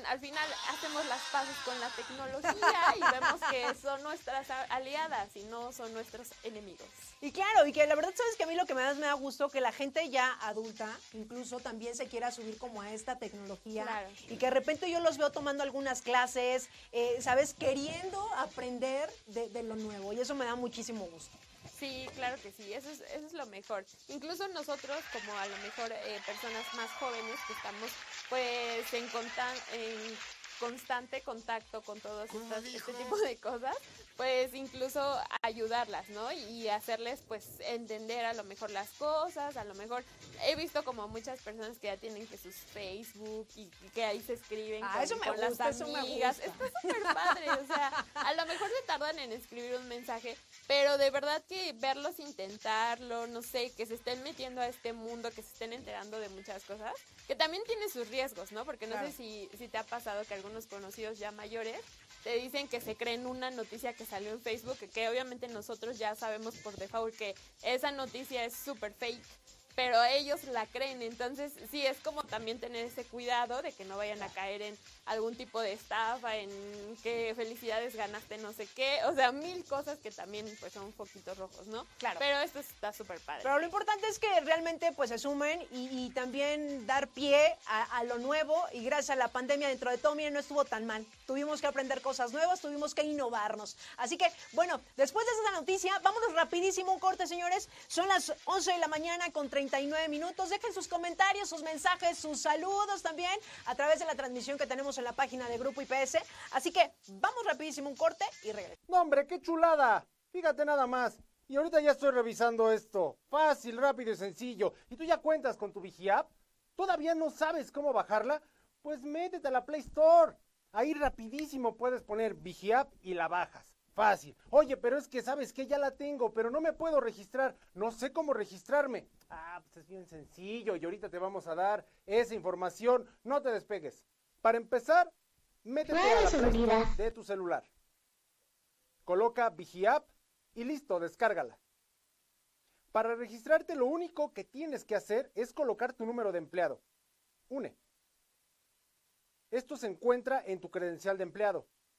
al final hacemos las paces con la tecnología y vemos que [laughs] son nuestras aliadas y no son nuestros enemigos. Y claro, y que la verdad sabes que a mí lo que más me da gusto que la gente ya adulta incluso también se quiera subir como a esta tecnología y que de repente yo los veo tomando algunas clases, eh, sabes, queriendo aprender de, de lo nuevo y eso me da muchísimo gusto. Sí, claro que sí, eso es, eso es lo mejor. Incluso nosotros, como a lo mejor eh, personas más jóvenes que estamos pues en, en constante contacto con todos este tipo de cosas, pues incluso ayudarlas, ¿no? Y hacerles pues entender a lo mejor las cosas, a lo mejor he visto como muchas personas que ya tienen que sus Facebook y, que ahí se escriben ah, con, las amigas. Está súper padre, o sea, a lo mejor se tardan en escribir un mensaje, pero de verdad que verlos intentarlo, no sé, que se estén metiendo a este mundo, que se estén enterando de muchas cosas, que también tiene sus riesgos, ¿no? Porque no sé si, si te ha pasado que algunos conocidos ya mayores te dicen que se creen una noticia que salió en Facebook, que, obviamente nosotros ya sabemos por default que esa noticia es súper fake pero ellos la creen. Entonces, sí, es como también tener ese cuidado de que no vayan a caer en algún tipo de estafa, en que felicidades ganaste no sé qué, o sea, mil cosas que también pues son un poquito rojos, ¿no? Claro. Pero esto está súper padre. Pero lo importante es que realmente pues se sumen y, y también dar pie a, a lo nuevo y gracias a la pandemia dentro de todo, miren, no estuvo tan mal. Tuvimos que aprender cosas nuevas, tuvimos que innovarnos. Así que, bueno, después de esa noticia, vámonos rapidísimo un corte, señores. Son las 11 de la mañana con 39 minutos. Dejen sus comentarios, sus mensajes, sus saludos también a través de la transmisión que tenemos en la página de Grupo IPS. Así que vamos rapidísimo un corte y regresamos. No, hombre, qué chulada. Fíjate nada más. Y ahorita ya estoy revisando esto. Fácil, rápido y sencillo. ¿Y tú ya cuentas con tu VigiApp? ¿Todavía no sabes cómo bajarla? Pues métete a la Play Store. Ahí rapidísimo puedes poner VigiApp y la bajas. Fácil. Oye, pero es que sabes que ya la tengo, pero no me puedo registrar. No sé cómo registrarme. Ah, pues es bien sencillo y ahorita te vamos a dar esa información. No te despegues. Para empezar, métete a la Store de tu celular. Coloca VigiApp y listo, descárgala. Para registrarte lo único que tienes que hacer es colocar tu número de empleado. UNE. Esto se encuentra en tu credencial de empleado.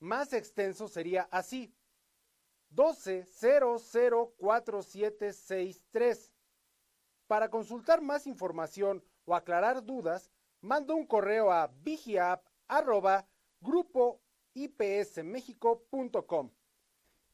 más extenso sería así. 12004763. Para consultar más información o aclarar dudas, manda un correo a vigiap@grupoipsmexico.com.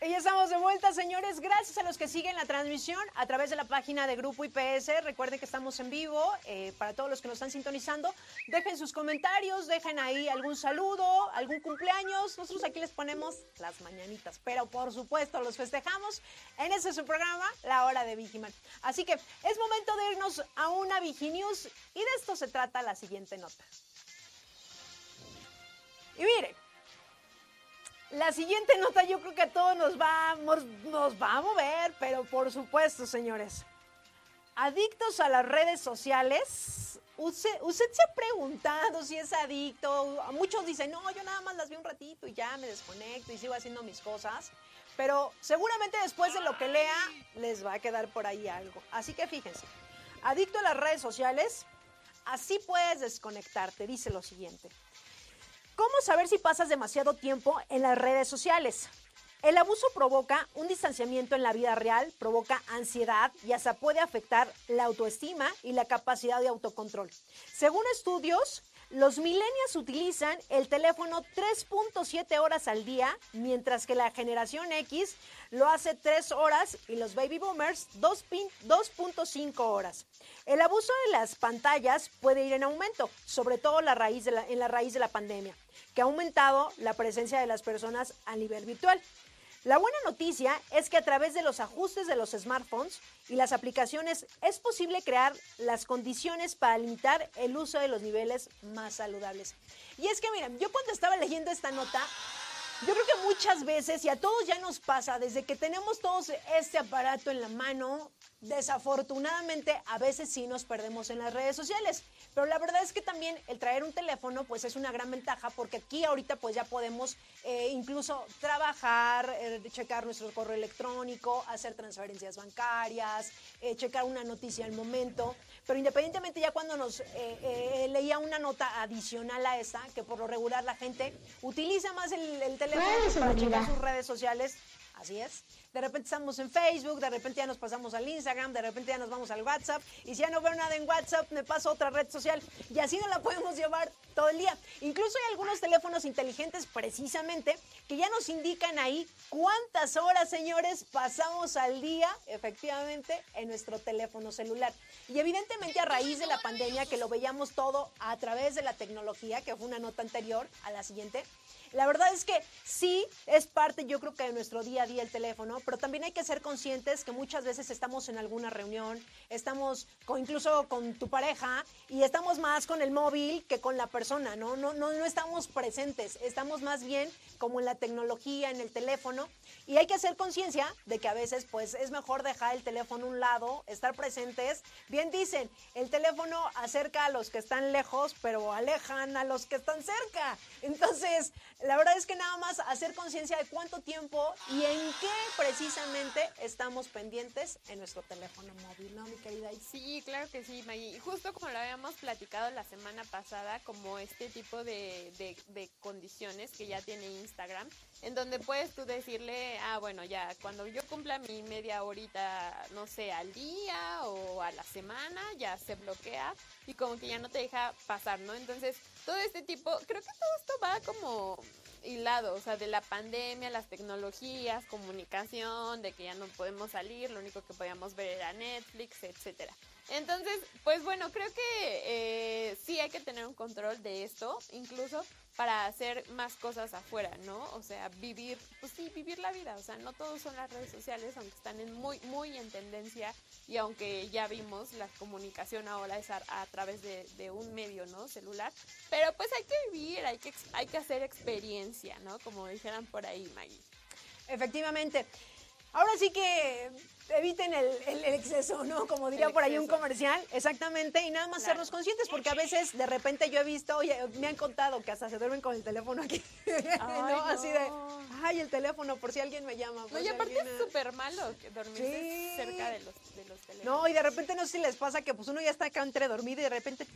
Y ya estamos de vuelta, señores. Gracias a los que siguen la transmisión a través de la página de Grupo IPS. Recuerden que estamos en vivo. Eh, para todos los que nos están sintonizando, dejen sus comentarios, dejen ahí algún saludo, algún cumpleaños. Nosotros aquí les ponemos las mañanitas, pero por supuesto los festejamos. En ese es su programa, La Hora de Vigiman. Así que es momento de irnos a una Viginews y de esto se trata la siguiente nota. Y miren. La siguiente nota yo creo que a todos nos va, nos va a mover, pero por supuesto, señores. Adictos a las redes sociales. Usted, usted se ha preguntado si es adicto. Muchos dicen, no, yo nada más las vi un ratito y ya me desconecto y sigo haciendo mis cosas. Pero seguramente después de lo que lea, les va a quedar por ahí algo. Así que fíjense, adicto a las redes sociales, así puedes desconectarte. Dice lo siguiente. ¿Cómo saber si pasas demasiado tiempo en las redes sociales? El abuso provoca un distanciamiento en la vida real, provoca ansiedad y hasta puede afectar la autoestima y la capacidad de autocontrol. Según estudios, los millennials utilizan el teléfono 3.7 horas al día, mientras que la generación X lo hace 3 horas y los baby boomers 2.5 horas. El abuso de las pantallas puede ir en aumento, sobre todo en la raíz de la pandemia, que ha aumentado la presencia de las personas a nivel virtual. La buena noticia es que a través de los ajustes de los smartphones y las aplicaciones es posible crear las condiciones para limitar el uso de los niveles más saludables. Y es que miren, yo cuando estaba leyendo esta nota, yo creo que muchas veces, y a todos ya nos pasa, desde que tenemos todos este aparato en la mano, desafortunadamente a veces sí nos perdemos en las redes sociales. Pero la verdad es que también el traer un teléfono pues es una gran ventaja porque aquí ahorita pues ya podemos eh, incluso trabajar, eh, checar nuestro correo electrónico, hacer transferencias bancarias, eh, checar una noticia al momento. Pero independientemente ya cuando nos leía una nota adicional a esta, que por lo regular la gente utiliza más el, el teléfono para checar sus redes sociales, así es de repente estamos en Facebook, de repente ya nos pasamos al Instagram, de repente ya nos vamos al WhatsApp, y si ya no veo nada en WhatsApp, me paso a otra red social, y así no la podemos llevar todo el día. Incluso hay algunos teléfonos inteligentes precisamente que ya nos indican ahí cuántas horas, señores, pasamos al día efectivamente en nuestro teléfono celular. Y evidentemente a raíz de la pandemia, que lo veíamos todo a través de la tecnología, que fue una nota anterior a la siguiente, la verdad es que sí es parte, yo creo que de nuestro día a día el teléfono, pero también hay que ser conscientes que muchas veces estamos en alguna reunión, estamos incluso con tu pareja y estamos más con el móvil que con la persona, ¿no? No, no, no estamos presentes, estamos más bien como en la tecnología, en el teléfono y hay que hacer conciencia de que a veces pues es mejor dejar el teléfono a un lado, estar presentes. Bien dicen, el teléfono acerca a los que están lejos, pero alejan a los que están cerca. Entonces, la verdad es que nada más hacer conciencia de cuánto tiempo y en qué precisamente estamos pendientes en nuestro teléfono móvil, ¿no, mi querida? Sí, claro que sí, Maggie. Y justo como lo habíamos platicado la semana pasada, como este tipo de, de condiciones que ya tiene Instagram, en donde puedes tú decirle, ah, bueno, ya cuando yo cumpla mi media horita, no sé, al día o a la semana, ya se bloquea y como que ya no te deja pasar, ¿no? Entonces, todo este tipo, creo que todo esto va como hilado, o sea, de la pandemia, las tecnologías, comunicación, de que ya no podemos salir, lo único que podíamos ver era Netflix, etcétera. Entonces, pues bueno, creo que eh, sí hay que tener un control de esto, incluso para hacer más cosas afuera, ¿no? O sea, vivir, pues sí, vivir la vida. O sea, no todos son las redes sociales, aunque están en muy, muy en tendencia y aunque ya vimos la comunicación ahora es a, través de, un medio, ¿no? Celular. Pero pues hay que vivir, hay que, hay que hacer experiencia, ¿no? Como dijeran por ahí, Maggie. Efectivamente. Ahora sí que eviten el, exceso, ¿no? Como diría por ahí un comercial, exactamente, y nada más sernos conscientes, porque a veces de repente yo he visto, oye, me han contado que hasta se duermen con el teléfono aquí, [laughs] ¿no? Así de, ay, el teléfono, por si alguien me llama. No, y aparte es súper malo dormirse cerca de los, de los teléfonos. No, y de repente no sé si les pasa que pues uno ya está acá entre dormido y de repente,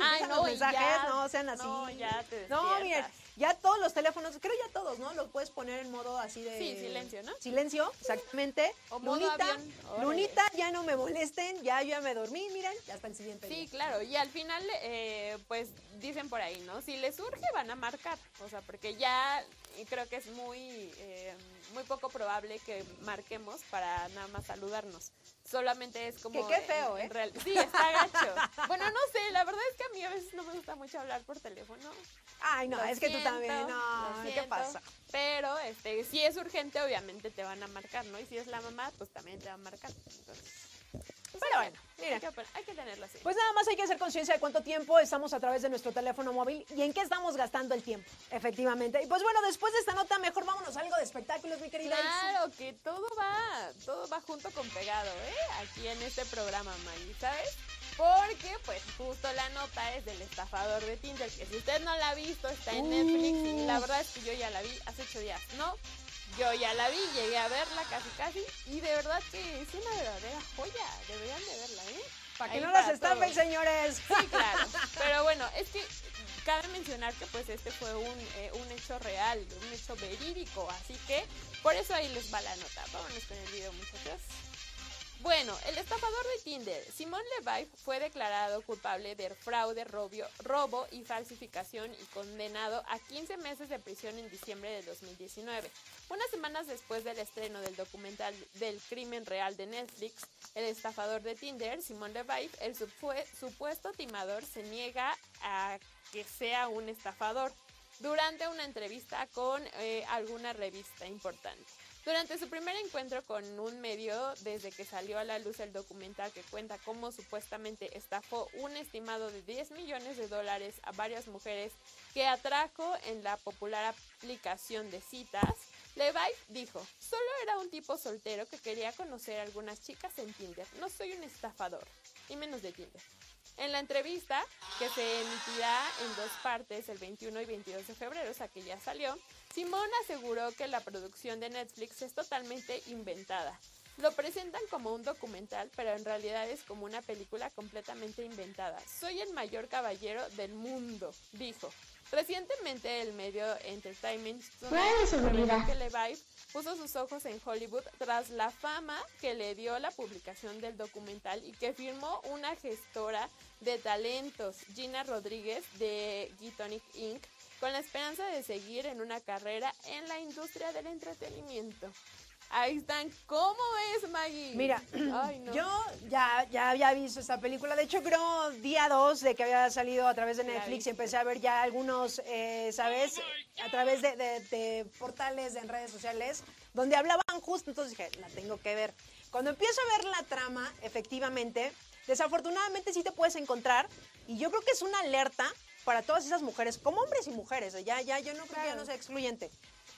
ay, no, los mensajes, no, sean así. No, ya te No, miren, ya todos los teléfonos, creo ya todos, ¿no? Los puedes poner en modo así de... Sí, silencio, ¿no? Silencio, exactamente. O Lunita, Lunita, ya no me molesten, ya ya me dormí, miren, ya está el siguiente Sí, claro, y al final, eh, pues dicen por ahí, ¿no? Si les surge, van a marcar, o sea, porque ya creo que es muy, eh, muy poco probable que marquemos para nada más saludarnos solamente es como... Que qué feo, ¿eh? sí, está gacho. [laughs] bueno, no sé, la verdad es que a mí a veces no me gusta mucho hablar por teléfono. Ay, no, es que tú también, no, ¿qué pasa? Pero, este, si es urgente, obviamente te van a marcar, ¿no? Y si es la mamá, pues también te van a marcar. Entonces... Pero bueno, mira. Hay que, tenerlo así. Pues nada más hay que hacer conciencia de cuánto tiempo estamos a través de nuestro teléfono móvil y en qué estamos gastando el tiempo, efectivamente. Y pues bueno, después de esta nota, mejor vámonos a algo de espectáculos, mi querida. Claro, que todo va, todo va junto con pegado, ¿eh? Aquí en este programa, Maggie, ¿sabes? Porque, pues, justo la nota es del estafador de Tinder, que si usted no la ha visto, está en Netflix. Y la verdad es que yo ya la vi hace ocho días, ¿no? Yo ya la vi, llegué a verla casi casi y de verdad que es una verdadera joya, deberían de verla, ¿eh? Para que no las estafen, señores. Sí, [laughs] claro. Pero bueno, es que cabe mencionar que pues este fue un, eh, un hecho real, un hecho verídico, así que por eso ahí les va la nota. Vámonos con el video muchachos. Bueno, el estafador de Tinder, Simón Levi, fue declarado culpable de fraude, robo y falsificación y condenado a 15 meses de prisión en diciembre de 2019. Unas semanas después del estreno del documental del crimen real de Netflix, el estafador de Tinder, Simón Levi, el supue- supuesto timador, se niega a que sea un estafador durante una entrevista con eh, alguna revista importante. Durante su primer encuentro con un medio, desde que salió a la luz el documental que cuenta cómo supuestamente estafó un estimado de 10 millones de dólares a varias mujeres que atrajo en la popular aplicación de citas, Levi dijo, solo era un tipo soltero que quería conocer a algunas chicas en Tinder, no soy un estafador, y menos de Tinder. En la entrevista, que se emitirá en dos partes el 21 y 22 de febrero, o sea que ya salió, Simón aseguró que la producción de Netflix es totalmente inventada. Lo presentan como un documental, pero en realidad es como una película completamente inventada. Soy el mayor caballero del mundo, dijo. Recientemente el medio Entertainment reveló que puso sus ojos en Hollywood tras la fama que le dio la publicación del documental y que firmó una gestora de talentos, Gina Rodríguez de Gitonic Inc., con la esperanza de seguir en una carrera en la industria del entretenimiento. Ahí están. ¿Cómo ves, Maggie? Mira, Ay, no. yo ya, ya había visto esta película. De hecho, creo día 2 de que había salido a través de Netflix y empecé a ver ya algunos, eh, ¿sabes? A través de, de- de portales, en redes sociales, donde hablaban justo. Entonces dije, la tengo que ver. Cuando empiezo a ver la trama, efectivamente, desafortunadamente sí te puedes encontrar. Y yo creo que es una alerta para todas esas mujeres, como hombres y mujeres. ¿eh? Ya, ya, yo no creo que ya no sea excluyente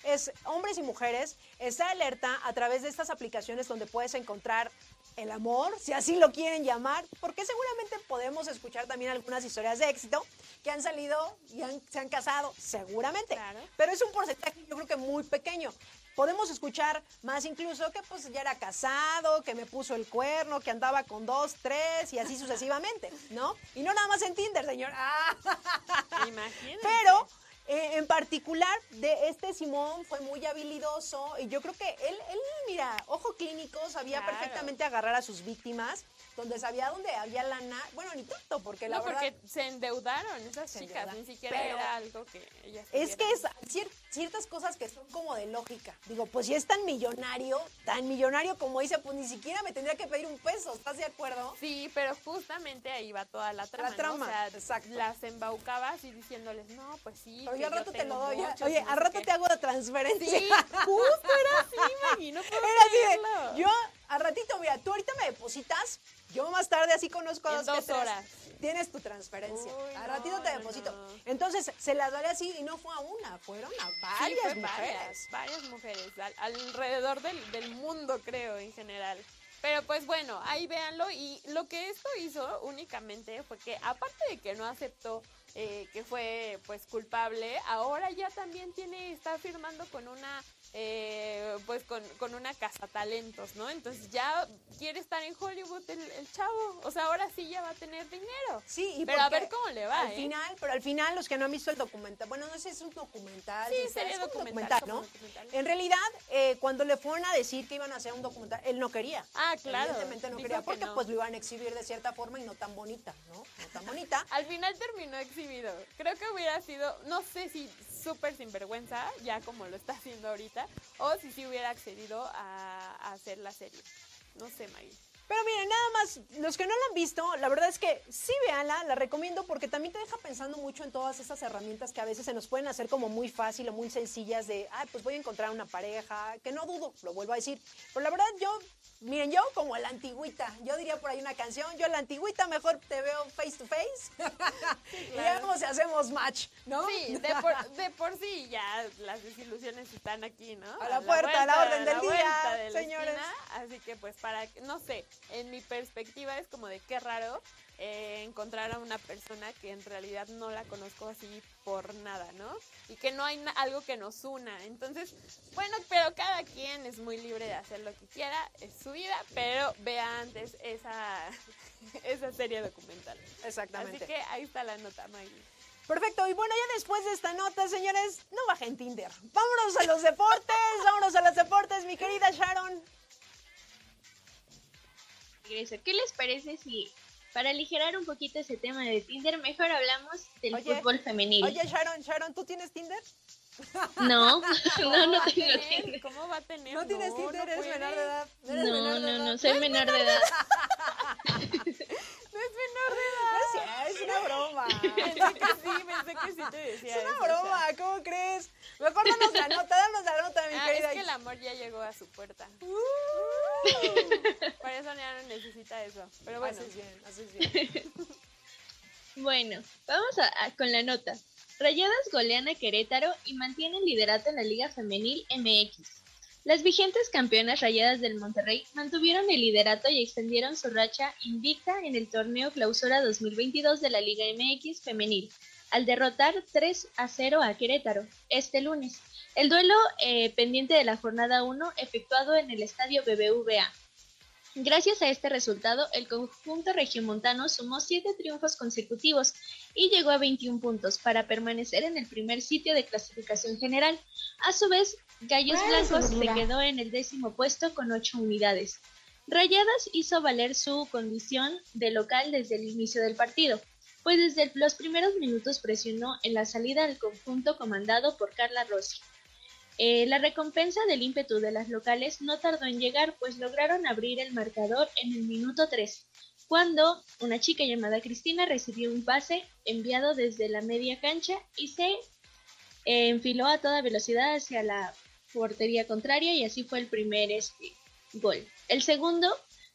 es hombres y mujeres, está alerta a través de estas aplicaciones donde puedes encontrar el amor, si así lo quieren llamar, porque seguramente podemos escuchar también algunas historias de éxito que han salido y han- se han casado, seguramente. Pero es un porcentaje yo creo que muy pequeño. Podemos escuchar más incluso que pues ya era casado, que me puso el cuerno, que andaba con dos, tres y así sucesivamente, ¿no? Y no nada más en Tinder, señor. Ah. [laughs] Imagínate. Pero eh, en particular de este Simón fue muy habilidoso y yo creo que él, él mira, ojo clínico, sabía Claro. perfectamente agarrar a sus víctimas, donde sabía dónde había lana, bueno, ni tanto, porque la no, verdad... porque se endeudaron esas Se chicas, endeudaron. ni siquiera Pero- era algo que ellas Es que es cier- ciertas cosas que son como de lógica. Digo, pues si es tan millonario, tan millonario como dice, pues ni siquiera me tendría que pedir un peso, ¿estás de acuerdo? Sí, pero justamente ahí va toda la trama, ¿no? trama, O sea, exacto. las embaucabas y diciénles, no, pues sí, Pero yo al yo rato te lo doy. Oye, al rato qué". te hago la transferencia. Sí, justo era así, Maggie, no [laughs] puedo Era así de, yo al ratito, mira, tú ahorita me depositas, yo más tarde así conozco a dos, que tres, horas. Tienes tu transferencia. Uy, al no, ratito te deposito. no. Entonces, se las daré así y no fue a una, fueron a Sí, varias fue mujeres. varias, varias mujeres, al- alrededor del, del mundo, creo, en general. Pero pues bueno, ahí véanlo. Y lo que esto hizo únicamente fue que, aparte de que no aceptó eh, que fue pues culpable, ahora ya también tiene, está firmando con una eh, pues con, con una casa talentos, ¿no? Entonces ya quiere estar en Hollywood el, el chavo. O sea, ahora sí ya va a tener dinero. Sí, y Pero a ver cómo le va, Al ¿eh? final, pero al final, los que no han visto el documental, bueno, no sé si es un documental. Sí, sería es un documental, ¿no? documental. En realidad, eh, cuando le fueron a decir que iban a hacer un documental, él no quería. Ah, claro. Evidentemente no Dijo quería, que porque no. pues lo iban a exhibir de cierta forma y no tan bonita, ¿no? No tan bonita. [laughs] Al final terminó exhibido. Creo que hubiera sido, no sé si súper sinvergüenza, ya como lo está haciendo ahorita, o si sí hubiera accedido a, a hacer la serie. No sé, Maggie. Pero miren, nada más, los que no la han visto, la verdad es que sí véanla, la recomiendo porque también te deja pensando mucho en todas esas herramientas que a veces se nos pueden hacer como muy fácil o muy sencillas de, ay, pues voy a encontrar una pareja, que no dudo, lo vuelvo a decir. Pero la verdad yo, miren, yo como la antigüita, yo diría por ahí una canción, yo la antigüita mejor te veo face to face [laughs] y claro. vemos si hacemos match, ¿no? Sí, [laughs] de por, de por sí ya las desilusiones están aquí, ¿no? A la puerta, a la orden del día, de señores. esquina. Así que pues para, que- no sé, en mi perspectiva es como de qué raro eh, encontrar a una persona que en realidad no la conozco así por nada, ¿no? Y que no hay algo que nos una. Entonces, bueno, pero cada quien es muy libre de hacer lo que quiera, es su vida, pero vea antes esa, [laughs] esa serie documental. Exactamente. Así que ahí está la nota, Maggie. Perfecto, y bueno, ya después de esta nota, señores, no bajen Tinder. Vámonos a los deportes, vámonos a los deportes, mi querida Sharon. ¿Qué les parece si, para aligerar un poquito ese tema de Tinder, mejor hablamos del Oye, fútbol femenil? Oye, Sharon, Sharon, ¿tú tienes Tinder? [laughs] [laughs] No, no, no tengo tener? Tinder. ¿Cómo va a tener? ¿No tienes Tinder? ¿Eres puede. menor de edad? ¿Eres No, menor de no, edad? no, soy menor de edad. [laughs] Es menor de edad. No es cierto, es una broma. [laughs] Pensé que sí, pensé que sí te decía Es una eso, broma, ¿cómo crees? Mejor danos la nota, danos la nota, mi Ah, querida. es que el amor ya llegó a su puerta. Uh. [laughs] Por eso ya no necesita eso. Pero bueno, Haces bien, haces bien. [laughs] Bueno, vamos a- a- con la nota. Rayadas golean a Querétaro y mantienen liderato en la Liga Femenil MX. Las vigentes campeonas Rayadas del Monterrey mantuvieron el liderato y extendieron su racha invicta en el torneo Clausura 2022 de la Liga MX Femenil, al derrotar 3 a 0 a Querétaro este lunes. El duelo eh, pendiente de la jornada 1 efectuado en el estadio BBVA. Gracias a este resultado, el conjunto regiomontano sumó siete triunfos consecutivos y llegó a 21 puntos para permanecer en el primer sitio de clasificación general. A su vez, Gallos Blancos se quedó en el décimo puesto con 8 unidades. Rayadas hizo valer su condición de local desde el inicio del partido, pues desde los primeros minutos presionó en la salida al conjunto comandado por Carla Rossi. Eh, la recompensa del ímpetu de las locales no tardó en llegar, pues lograron abrir el marcador en el minuto 3, cuando una chica llamada Cristina recibió un pase enviado desde la media cancha y se eh, enfiló a toda velocidad hacia la portería contraria y así fue el primer este, gol. El segundo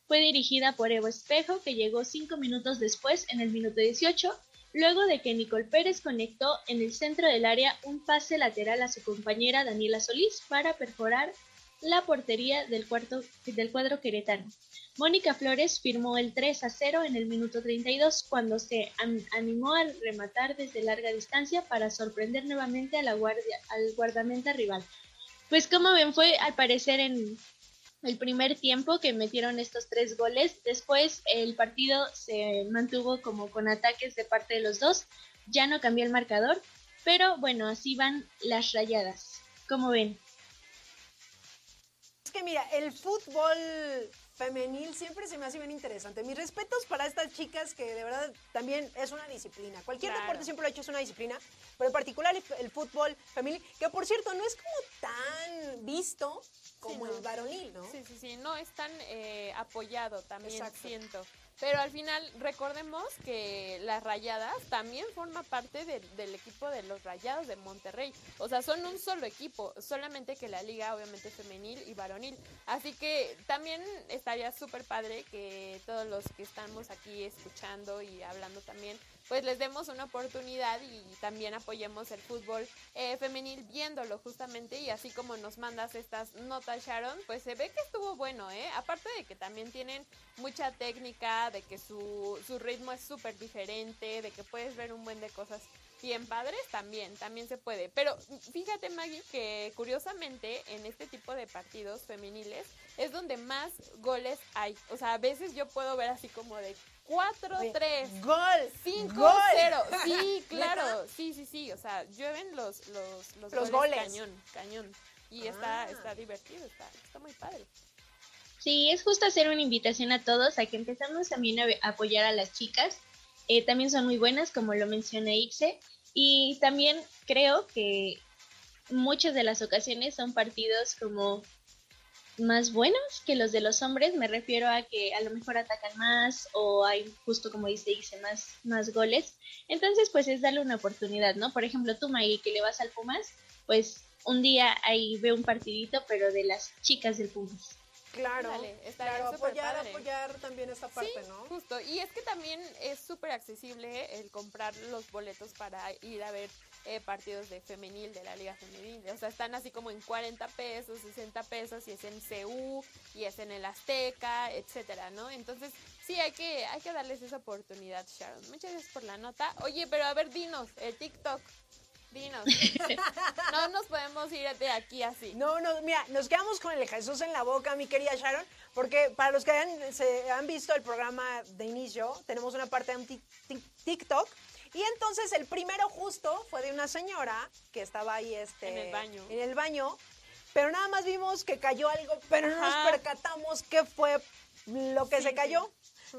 fue dirigida por Evo Espejo, que llegó cinco minutos después, en el minuto 18, luego de que Nicole Pérez conectó en el centro del área un pase lateral a su compañera Daniela Solís para perforar la portería del, cuarto, del cuadro queretano. Mónica Flores firmó el 3 a 0 en el minuto 32 cuando se an- animó a rematar desde larga distancia para sorprender nuevamente a la guardia, al guardameta rival. Pues como ven fue al parecer en el primer tiempo que metieron estos tres goles. Después el partido se mantuvo como con ataques de parte de los dos. Ya no cambió el marcador. Pero bueno, así van las rayadas. Como ven. Es que mira, el fútbol femenil siempre se me hace bien interesante. Mis respetos para estas chicas que de verdad también es una disciplina. Cualquier Claro. deporte siempre lo ha hecho es una disciplina, pero en particular el, el fútbol femenil, que por cierto no es como tan visto como no. el varonil, ¿no? Sí, sí, sí, no es tan eh, apoyado también Exacto. siento. Pero al final recordemos que las Rayadas también forma parte de- del equipo de los Rayados de Monterrey. O sea, son un solo equipo, solamente que la liga obviamente femenil y varonil. Así que también estaría súper padre que todos los que estamos aquí escuchando y hablando también, pues les demos una oportunidad y también apoyemos el fútbol eh, femenil viéndolo justamente y así como nos mandas estas notas Sharon, pues se ve que estuvo bueno, ¿eh? Aparte de que también tienen mucha técnica, de que su, su ritmo es súper diferente, de que puedes ver un buen de cosas bien padres, también, también se puede. Pero fíjate Maggie que curiosamente en este tipo de partidos femeniles es donde más goles hay. O sea, a veces yo puedo ver así como de 4-3. ¡Gol! 5-0. ¡Gol! [laughs] Sí, claro. ¿Neta? Sí, sí, sí. O sea, llueven los, los, los, Los goles, goles. cañón, cañón. Y está, Ah. está divertido, está, está muy padre. Sí, es justo hacer una invitación a todos a que empezamos también a apoyar a las chicas. Eh, también son muy buenas, como lo menciona Ixe. Y también creo que muchas de las ocasiones son partidos como más buenos que los de los hombres. Me refiero a que a lo mejor atacan más o hay, justo como dice Ixe, más, más goles. Entonces, pues es darle una oportunidad, ¿no? Por ejemplo, tú, Maggie, que le vas al Pumas, pues un día ahí ve un partidito, pero de las chicas del Pumas. Claro, estaría claro, apoyar, padre. apoyar también esta parte, sí, ¿no? justo. Y es que también es súper accesible el comprar los boletos para ir a ver eh, partidos de femenil, de la liga femenil. O sea, están así como en 40 pesos, 60 pesos, y es en CU, y es en el Azteca, etcétera, ¿no? Entonces, sí, hay que, hay que darles esa oportunidad, Sharon. Muchas gracias por la nota. Oye, pero a ver, dinos, el TikTok. Dinos. [laughs] no nos podemos ir de aquí así. No, no, mira, nos quedamos con el Jesús en la boca, mi querida Sharon, porque para los que han, se, han visto el programa de inicio, tenemos una parte de un TikTok Y entonces el primero justo fue de una señora que estaba ahí este, En el baño. En el baño, pero nada más vimos que cayó algo, pero no nos percatamos qué fue lo que Sí, se sí. cayó.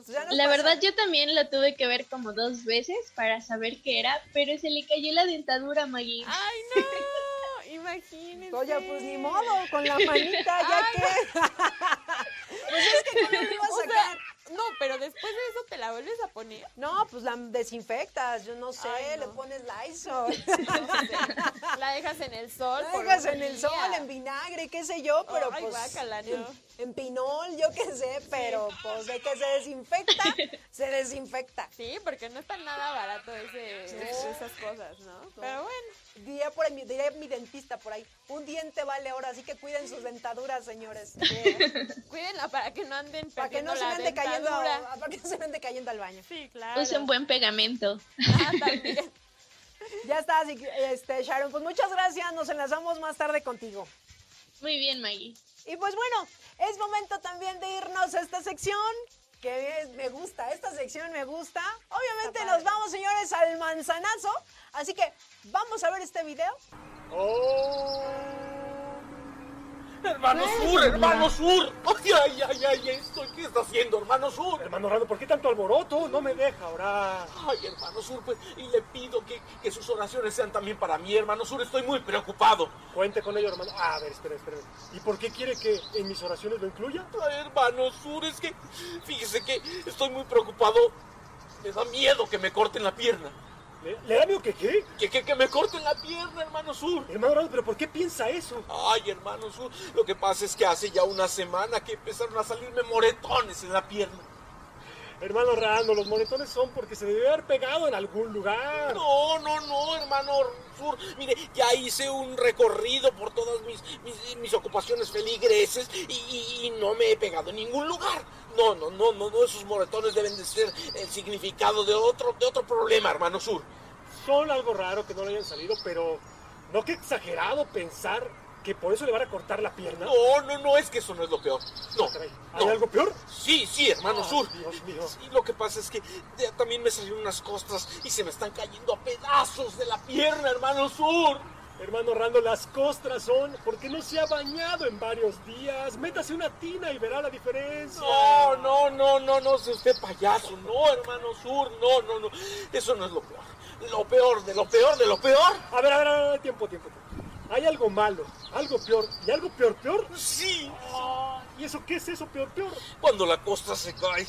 Ya La pasa- verdad yo también lo tuve que ver como dos veces para saber qué era, pero se le cayó la dentadura a Maggie. ¡Ay, [laughs] no! Imagínense. Oye, pues ni modo, con la manita, ya Ay, que. [laughs] pues es que ¿cómo lo iba a O sea, sacar? No, pero después de eso te la vuelves a poner. No, pues la desinfectas, yo no sé, Ay, no. le pones Lysol. [laughs] La dejas en el sol. La dejas en el sol, en vinagre, qué sé yo, pero Ay, pues guácala, en, no. en pinol, yo qué sé, pero pues de que se desinfecta, [laughs] se desinfecta. Sí, porque no está nada barato ese, esas cosas, ¿no? Pero bueno. Diría, por ahí, diría mi dentista por ahí, un diente vale oro, así que cuiden sus dentaduras, señores. [laughs] Cuídenla para que no anden para que no se me perdiendo ande la cayendo, para que no se me ande cayendo al baño. Sí, claro. Usen buen pegamento. Ah, [laughs] también. Ya está, así que, este, Sharon, pues muchas gracias, nos enlazamos más tarde contigo. Muy bien, Maggie. Y pues bueno, es momento también de irnos a esta sección que me gusta, esta sección me gusta. Obviamente nos vamos, señores, al manzanazo. Así que vamos a ver este video. Hermano Sur, hermano Sur. Ay, ay, ay, ay, esto, ¿qué está haciendo, hermano Sur? Hermano Rando, ¿por qué tanto alboroto? No me deja orar. Ay, hermano Sur, pues, y le pido que, que sus oraciones sean también para mí, hermano Sur. Estoy muy preocupado. Cuente con ello, hermano. A ver, espera, espera. ¿Y por qué quiere que en mis oraciones lo incluya? Ay, hermano Sur, es que, fíjese que estoy muy preocupado. Me da miedo que me corten la pierna. ¿Le, le da miedo que qué? Que, que, que me corten la pierna, hermano Sur. Hermano Rando, ¿pero por qué piensa eso? Ay, hermano Sur, lo que pasa es que hace ya una semana que empezaron a salirme moretones en la pierna. Hermano Rando, los moretones son porque se debe haber pegado en algún lugar. No, no, no, hermano Sur. Mire, ya hice un recorrido por todas mis, mis, mis ocupaciones feligreses y, y- y no me he pegado en ningún lugar. No, no, no, no, no, esos moretones deben de ser el significado de otro, de otro problema, hermano Sur. Son algo raro que no le hayan salido, pero no que exagerado pensar que por eso le van a cortar la pierna. No, no, no, es que eso no es lo peor. No. ¿Hay no. algo peor? Sí, sí, hermano Sur. Dios mío. Sí, lo que pasa es que ya también me salieron unas costras y se me están cayendo a pedazos de la pierna, hermano Sur. Hermano Rando, las costras son porque no se ha bañado en varios días. Métase una tina y verá la diferencia. No, no, no, no, no, sea usted payaso. No, hermano Sur, no, no, no. Eso no es lo peor. Lo peor, de lo peor, de lo peor. A ver, a ver, a ver, tiempo, tiempo, tiempo. Hay algo malo, algo peor. ¿Y algo peor, peor? Sí, Ah, ¿Y eso qué es eso, peor, peor? Cuando la costa se cae,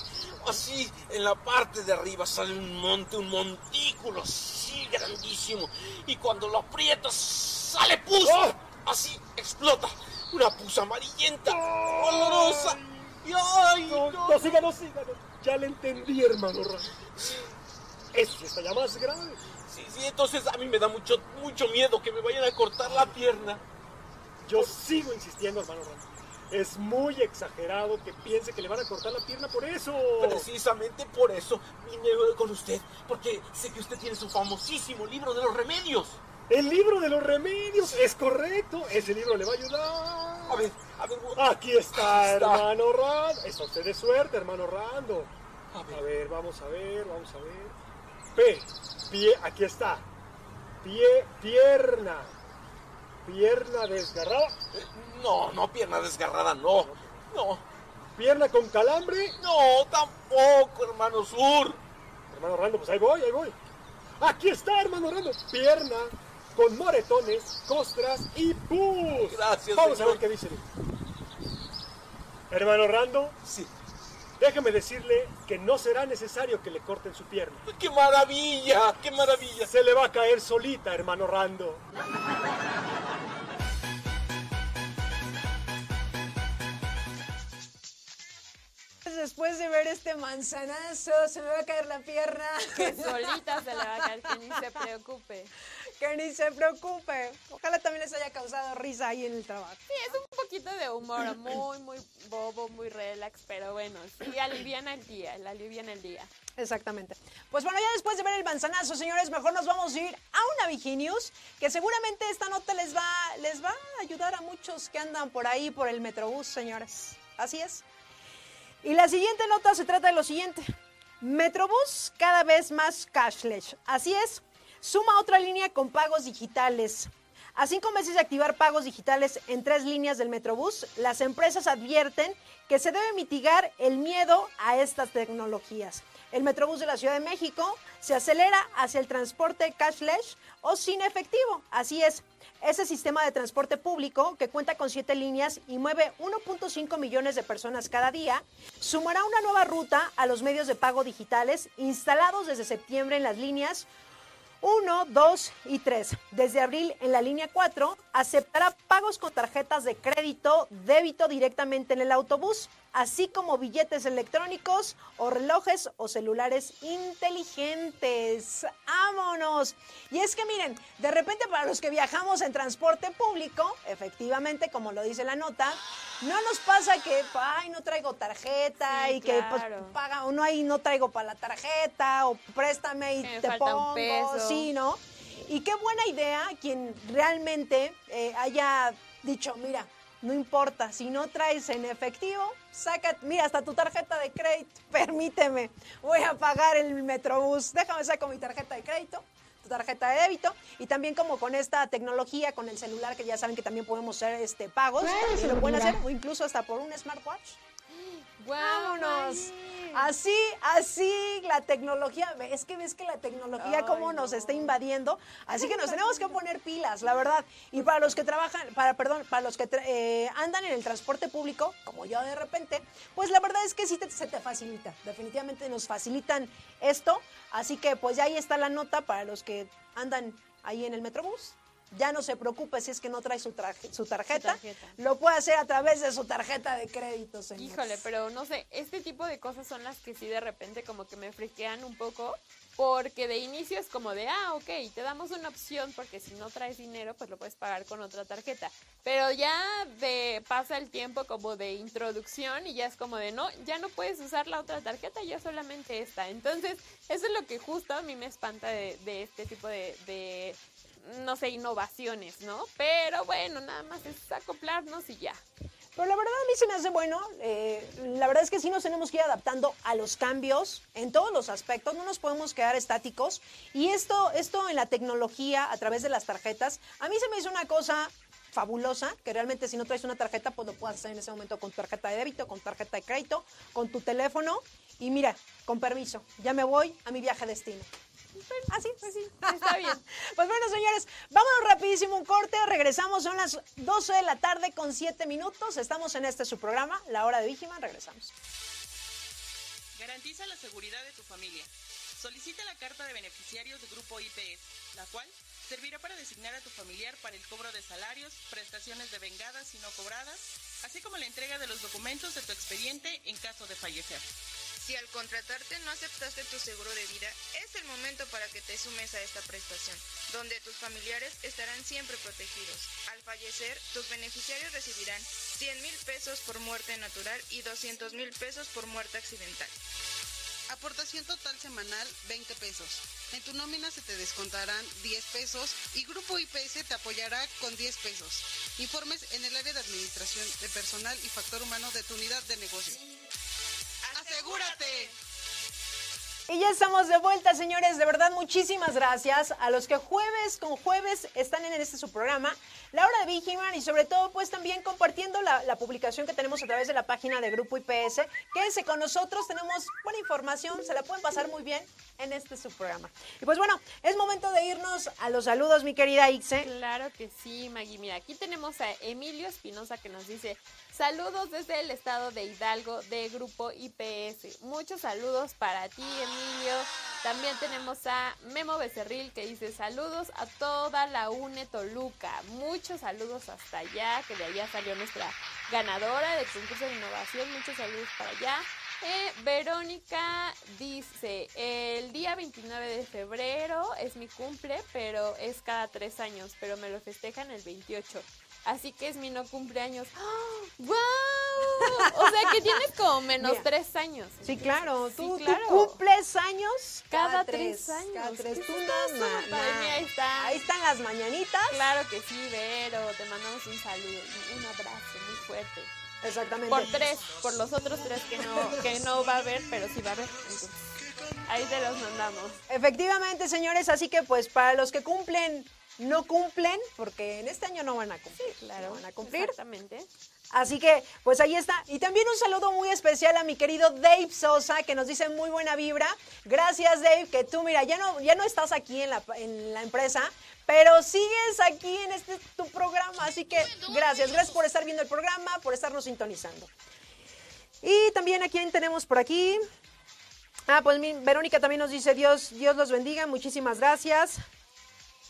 así en la parte de arriba sale un monte, un montículo así grandísimo. Y cuando lo aprietas, sale pus. ¡Oh! Así explota. Una pus amarillenta, olorosa. Y ay, No, no, no, siga, no, siga. no. Ya le entendí, hermano Rando. Eso está ya más grave. Sí, sí, entonces a mí me da mucho, mucho miedo que me vayan a cortar la pierna. Yo sigo insistiendo, hermano Rando. Es muy exagerado que piense que le van a cortar la pierna por eso. Precisamente por eso vine con usted, porque sé que usted tiene su famosísimo libro de los remedios. El libro de los remedios, es correcto. Ese libro le va a ayudar. A ver, a ver, Aquí está, está. hermano Rando. Es a usted de suerte, hermano Rando. A ver. A ver, vamos a ver, vamos a ver. P, pie, aquí está. Pie, pierna. Pierna desgarrada. No, no, pierna desgarrada, no. No, Pierna con calambre. no, tampoco, hermano Sur. Hermano Rando, pues ahí voy, ahí voy. Aquí está, hermano Rando. Pierna con moretones, costras y pus. Gracias, Vamos a ver qué dice. Hermano Rando, Sí. déjeme decirle que no será necesario que le corten su pierna. ¡Qué maravilla! ¡Qué maravilla! Se le va a caer solita, hermano Rando. Después de ver este manzanazo, se me va a caer la pierna. Que [laughs] solita se le va a caer, que ni se preocupe. Que ni se preocupe. Ojalá también les haya causado risa ahí en el trabajo. Sí, es un poquito de humor, muy, muy bobo, muy relax, pero bueno, sí aliviana el día, la aliviana el día. Exactamente. Pues bueno, ya después de ver el manzanazo, señores, mejor nos vamos a ir a una Viginews, que seguramente esta nota les va, les va a ayudar a muchos que andan por ahí por el Metrobús, señores. Así es. Y la siguiente nota se trata de lo siguiente. Metrobús cada vez más cashless. Así es, suma otra línea con pagos digitales. A cinco meses de activar pagos digitales en tres líneas del Metrobús, las empresas advierten que se debe mitigar el miedo a estas tecnologías. El Metrobús de la Ciudad de México se acelera hacia el transporte cashless o sin efectivo. Así es, ese sistema de transporte público, que cuenta con siete líneas y mueve 1.5 millones de personas cada día, sumará una nueva ruta a los medios de pago digitales instalados desde septiembre en las líneas 1, 2 y 3. Desde abril en la línea 4 aceptará pagos con tarjetas de crédito, débito directamente en el autobús, así como billetes electrónicos o relojes o celulares inteligentes. ¡Vámonos! Y es que miren, de repente para los que viajamos en transporte público, efectivamente, como lo dice la nota, no nos pasa que, ay, no traigo tarjeta Sí, y que pues paga o no hay, no traigo para la tarjeta o préstame y me te pongo, sí, ¿no? Y qué buena idea quien realmente eh, haya dicho, mira, no importa, si no traes en efectivo, saca, mira, hasta tu tarjeta de crédito, [laughs] permíteme, voy a pagar el metrobús, déjame saco mi tarjeta de crédito, tu tarjeta de débito, y también como con esta tecnología, con el celular, que ya saben que también podemos hacer este, pagos, también lo pueden hacer, o incluso hasta por un smartwatch. Vámonos. Así, así la tecnología, es que ves que la tecnología Ay, cómo nos está invadiendo, así que nos tenemos que poner pilas, la verdad. Y para los que trabajan, para perdón, para los que eh, andan en el transporte público, como yo de repente, pues la verdad es que sí te- se te facilita, definitivamente nos facilitan esto, así que pues ya ahí está la nota para los que andan ahí en el Metrobús. Ya no se preocupe si es que no trae su, traje- su tarjeta, tarjeta. lo puede hacer a través de su tarjeta de crédito, señores. Híjole, pero no sé, este tipo de cosas son las que sí de repente como que me friquean un poco, porque de inicio es como de, ah, ok, te damos una opción porque si no traes dinero, pues lo puedes pagar con otra tarjeta. Pero ya de pasa el tiempo como de introducción y ya es como de, no, ya no puedes usar la otra tarjeta, ya solamente esta. Entonces, eso es lo que justo a mí me espanta de, de este tipo de, de, no sé, innovaciones, ¿no? Pero bueno, nada más es acoplarnos y ya. Pero la verdad a mí se me hace bueno. eh, la verdad es que sí nos tenemos que ir adaptando a los cambios en todos los aspectos. No nos podemos quedar estáticos. Y esto, esto en la tecnología, a través de las tarjetas, a mí se me hizo una cosa fabulosa, que realmente si no traes una tarjeta, pues lo puedes hacer en ese momento con tu tarjeta de débito, con tarjeta de crédito, con tu teléfono. Y mira, con permiso, ya me voy a mi viaje destino. Así, pues sí. Está bien. Pues bueno, señores, vámonos rapidísimo un corte. Regresamos, son las 12 de la tarde con 7 minutos. Estamos en este su programa, La Hora de Vigiman. Regresamos. Garantiza la seguridad de tu familia. Solicita la carta de beneficiarios de Grupo IPS, la cual servirá para designar a tu familiar para el cobro de salarios, prestaciones de vengadas y no cobradas, así como la entrega de los documentos de tu expediente en caso de fallecer. Si al contratarte no aceptaste tu seguro de vida, es el momento para que te sumes a esta prestación, donde tus familiares estarán siempre protegidos. Al fallecer, tus beneficiarios recibirán 100 mil pesos por muerte natural y 200 mil pesos por muerte accidental. Aportación total semanal 20 pesos. En tu nómina se te descontarán 10 pesos y Grupo IPS te apoyará con 10 pesos. Informes en el área de administración de personal y factor humano de tu unidad de negocio. ¡Asegúrate! Y ya estamos de vuelta, señores. De verdad, muchísimas gracias a los que jueves con jueves están en este su programa, La Hora de Vigiman, y sobre todo, pues también compartiendo la, publicación que tenemos a través de la página de Grupo IPS. Quédense con nosotros, tenemos buena información, se la pueden pasar muy bien en este su programa. Y pues bueno, es momento de irnos a los saludos, mi querida Ixe. Claro que sí, Maggie. Mira, aquí tenemos a Emilio Espinosa que nos dice saludos desde el estado de Hidalgo de Grupo IPS. Muchos saludos para ti, Emilio. También tenemos a Memo Becerril que dice saludos a toda la UNE Toluca. Muchos saludos hasta allá, que de allá salió nuestra ganadora del concurso de innovación. Muchos saludos para allá. Eh, Verónica dice, el día 29 de febrero es mi cumple, pero es cada tres años, pero me lo festejan el 28. Así que es mi no cumpleaños. [gasps] ¡Ah! ¡Wow! O sea que tienes como menos Mira. tres años. Sí, claro. Sí, ¿Tú, tú claro. cumples años Cada tres años. Cada tres. Tú no, Mira, ahí está. Ahí están las mañanitas. Claro que sí, Vero. Te mandamos un saludo un abrazo muy fuerte. Exactamente. Por tres, por los otros tres que no, que no va a haber, pero sí va a haber. Entonces, Ahí te los mandamos. Efectivamente, señores, así que pues para los que cumplen, no cumplen, porque en este año no van a cumplir. Claro. No van a cumplir. Exactamente. Así que, pues ahí está. Y también un saludo muy especial a mi querido Dave Sosa, que nos dice muy buena vibra. Gracias, Dave, que tú, mira, ya no, ya no estás aquí en la, en la empresa, pero sigues aquí en este tu programa. Así que gracias, gracias por estar viendo el programa, por estarnos sintonizando. Y también a quién tenemos por aquí. Ah, pues mi, Verónica también nos dice Dios, Dios los bendiga, muchísimas gracias.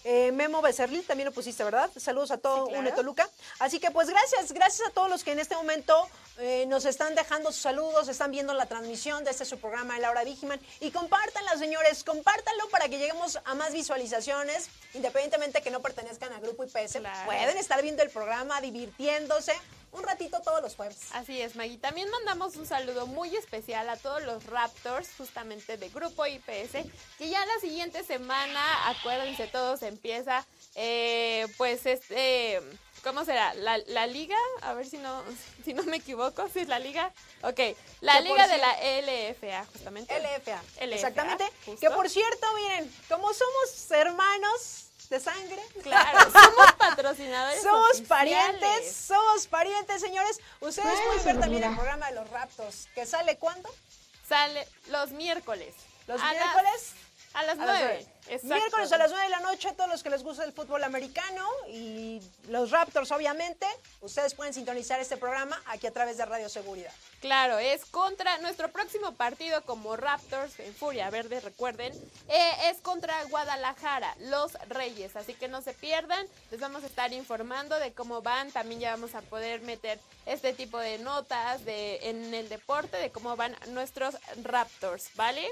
Eh, Memo Becerril, también lo pusiste, ¿verdad? Saludos a todo Sí, claro. UNE Toluca. Así que pues gracias, gracias a todos los que en este momento eh, nos están dejando sus saludos, están viendo la transmisión de este su programa de Laura Vigiman. Y compártanla, señores, compártanlo para que lleguemos a más visualizaciones, independientemente que no pertenezcan al grupo IPS. Pueden estar viendo el programa, divirtiéndose un ratito todos los jueves. Así es, Maggie. También mandamos un saludo muy especial a todos los Raptors, justamente de Grupo IPS, que ya la siguiente semana, acuérdense todos, empieza, eh, pues, este, ¿cómo será? La, la liga, a ver si no, [laughs] si no me equivoco, si es la liga. Ok, la Que liga de la LFA, justamente. LFA. LFA, Exactamente. justo. Que por cierto, miren, como somos hermanos de sangre. [laughs] Claro, somos patrocinadores Somos oficiales. parientes, somos parientes, señores. Ustedes pueden ver también mira. el programa de los Raptors, que sale cuándo? Sale los miércoles. Los A miércoles. las A las nueve. Exacto. Miércoles a las 9 de la noche, todos los que les gusta el fútbol americano y los Raptors, obviamente, ustedes pueden sintonizar este programa aquí a través de Radio Seguridad. Claro, es contra nuestro próximo partido como Raptors en Furia Verde, recuerden, eh, es contra Guadalajara, los Reyes, así que no se pierdan, les vamos a estar informando de cómo van, también ya vamos a poder meter este tipo de notas de en el deporte, de cómo van nuestros Raptors, ¿vale?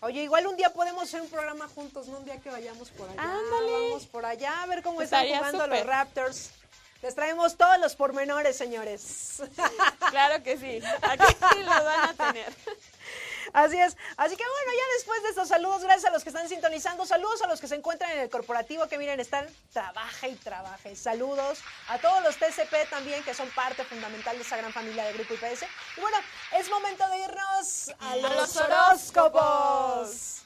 Oye, igual un día podemos hacer un programa juntos, ¿no? Un día que vayamos por allá. Ándale. Vamos por allá a ver cómo están jugando los Raptors. Les traemos todos los pormenores, señores. [laughs] Claro que sí, aquí sí los van a tener. [laughs] Así es. Así que bueno, ya después de estos saludos, gracias a los que están sintonizando, saludos a los que se encuentran en el corporativo, que miren, están trabaja y trabaja. Saludos a todos los TCP también, que son parte fundamental de esa gran familia de Grupo IPS. Y bueno, es momento de irnos a los, los horóscopos.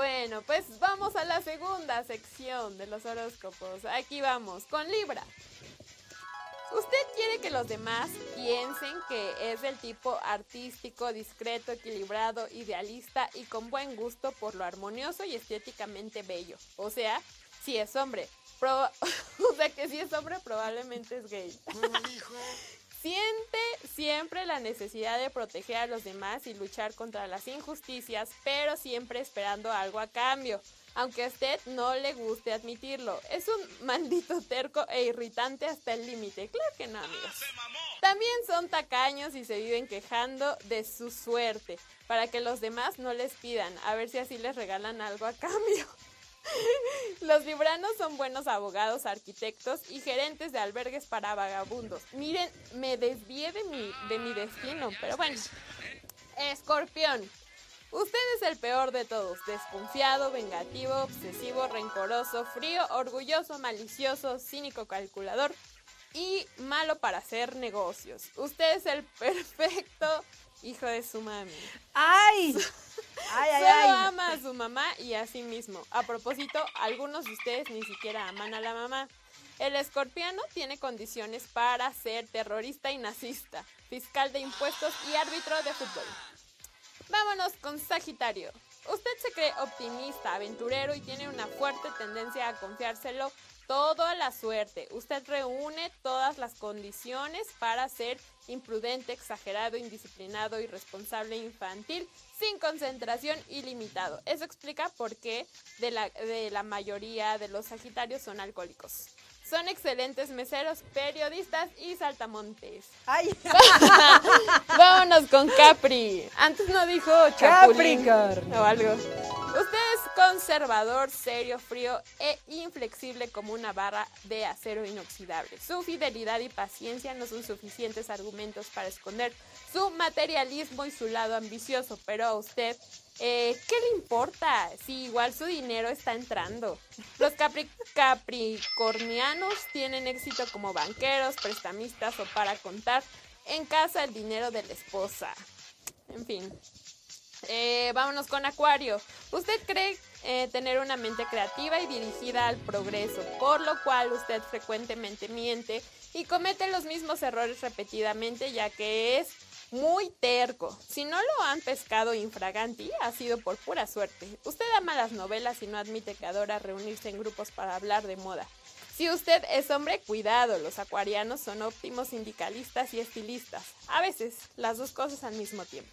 Bueno, pues vamos a la segunda sección de los horóscopos. Aquí vamos, con Libra. Usted quiere que los demás piensen que es del tipo artístico, discreto, equilibrado, idealista y con buen gusto por lo armonioso y estéticamente bello. O sea, si es hombre. Proba- [laughs] o sea que si es hombre probablemente es gay. Siente siempre la necesidad de proteger a los demás y luchar contra las injusticias, pero siempre esperando algo a cambio, aunque a usted no le guste admitirlo. Es un [laughs] maldito terco e irritante hasta el límite. Claro que no, amigos. También son tacaños y se viven quejando de su suerte, para que los demás no les pidan, a ver si así les regalan algo a cambio. [laughs] Los libranos son buenos abogados, arquitectos y gerentes de albergues para vagabundos. Miren, me desvié de mi, de mi destino, pero bueno. Escorpión. Usted es el peor de todos, desconfiado, vengativo, obsesivo, rencoroso, frío, orgulloso, malicioso, cínico, calculador y malo para hacer negocios. Usted es el [laughs] perfecto hijo de su mami. ¡Ay! [laughs] ¡Ay, ay, Solo ay! ama a su mamá y a sí mismo. A propósito, algunos de ustedes ni siquiera aman a la mamá. El escorpiano tiene condiciones para ser terrorista y nazista, fiscal de impuestos y árbitro de fútbol. Vámonos con Sagitario. Usted se cree optimista, aventurero y tiene una fuerte tendencia a confiárselo todo a la suerte. Usted reúne todas las condiciones para ser imprudente, exagerado, indisciplinado, irresponsable, infantil, sin concentración y limitado. Eso explica por qué de la, de la mayoría de los Sagitarios son alcohólicos. Son excelentes meseros, periodistas y saltamontes. ¡Ay! [laughs] Vámonos con Capri. Antes no dijo Chapulín Capricornio. o algo. Usted es conservador, serio, frío e inflexible como una barra de acero inoxidable. Su fidelidad y paciencia no son suficientes argumentos para esconder su materialismo y su lado ambicioso, pero a usted, eh, ¿qué le importa si igual su dinero está entrando? Los capri- capricornianos tienen éxito como banqueros, prestamistas o para contar en casa el dinero de la esposa. En fin. Eh, vámonos con Acuario. ¿Usted cree eh, tener una mente creativa y dirigida al progreso, por lo cual usted frecuentemente miente y comete los mismos errores repetidamente ya que es muy terco. Si no lo han pescado infraganti, ha sido por pura suerte. Usted ama las novelas y no admite que adora reunirse en grupos para hablar de moda. Si usted es hombre, cuidado, los acuarianos son óptimos sindicalistas y estilistas. A veces, las dos cosas al mismo tiempo.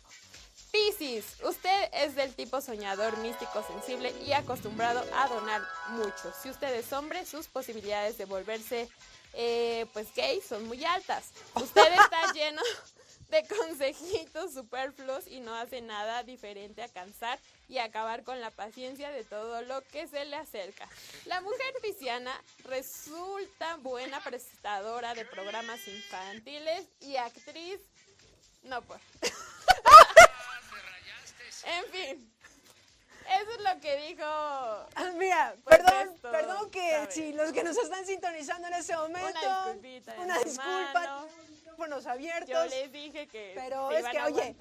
Piscis, usted es del tipo soñador, místico, sensible y acostumbrado a donar mucho. Si usted es hombre, sus posibilidades de volverse eh, pues gay son muy altas. Usted está [laughs] lleno de consejitos superfluos y no hace nada diferente a cansar y acabar con la paciencia de todo lo que se le acerca. La mujer pisciana resulta buena presentadora de programas infantiles y actriz. No, pues. [laughs] en fin. Eso es lo que dijo. Ah, mira, Pues perdón, esto, perdón que si los que nos están sintonizando en este momento. Una disculpita Una disculpa, micrófonos abiertos. Yo les dije que Pero se es iban que, a oye,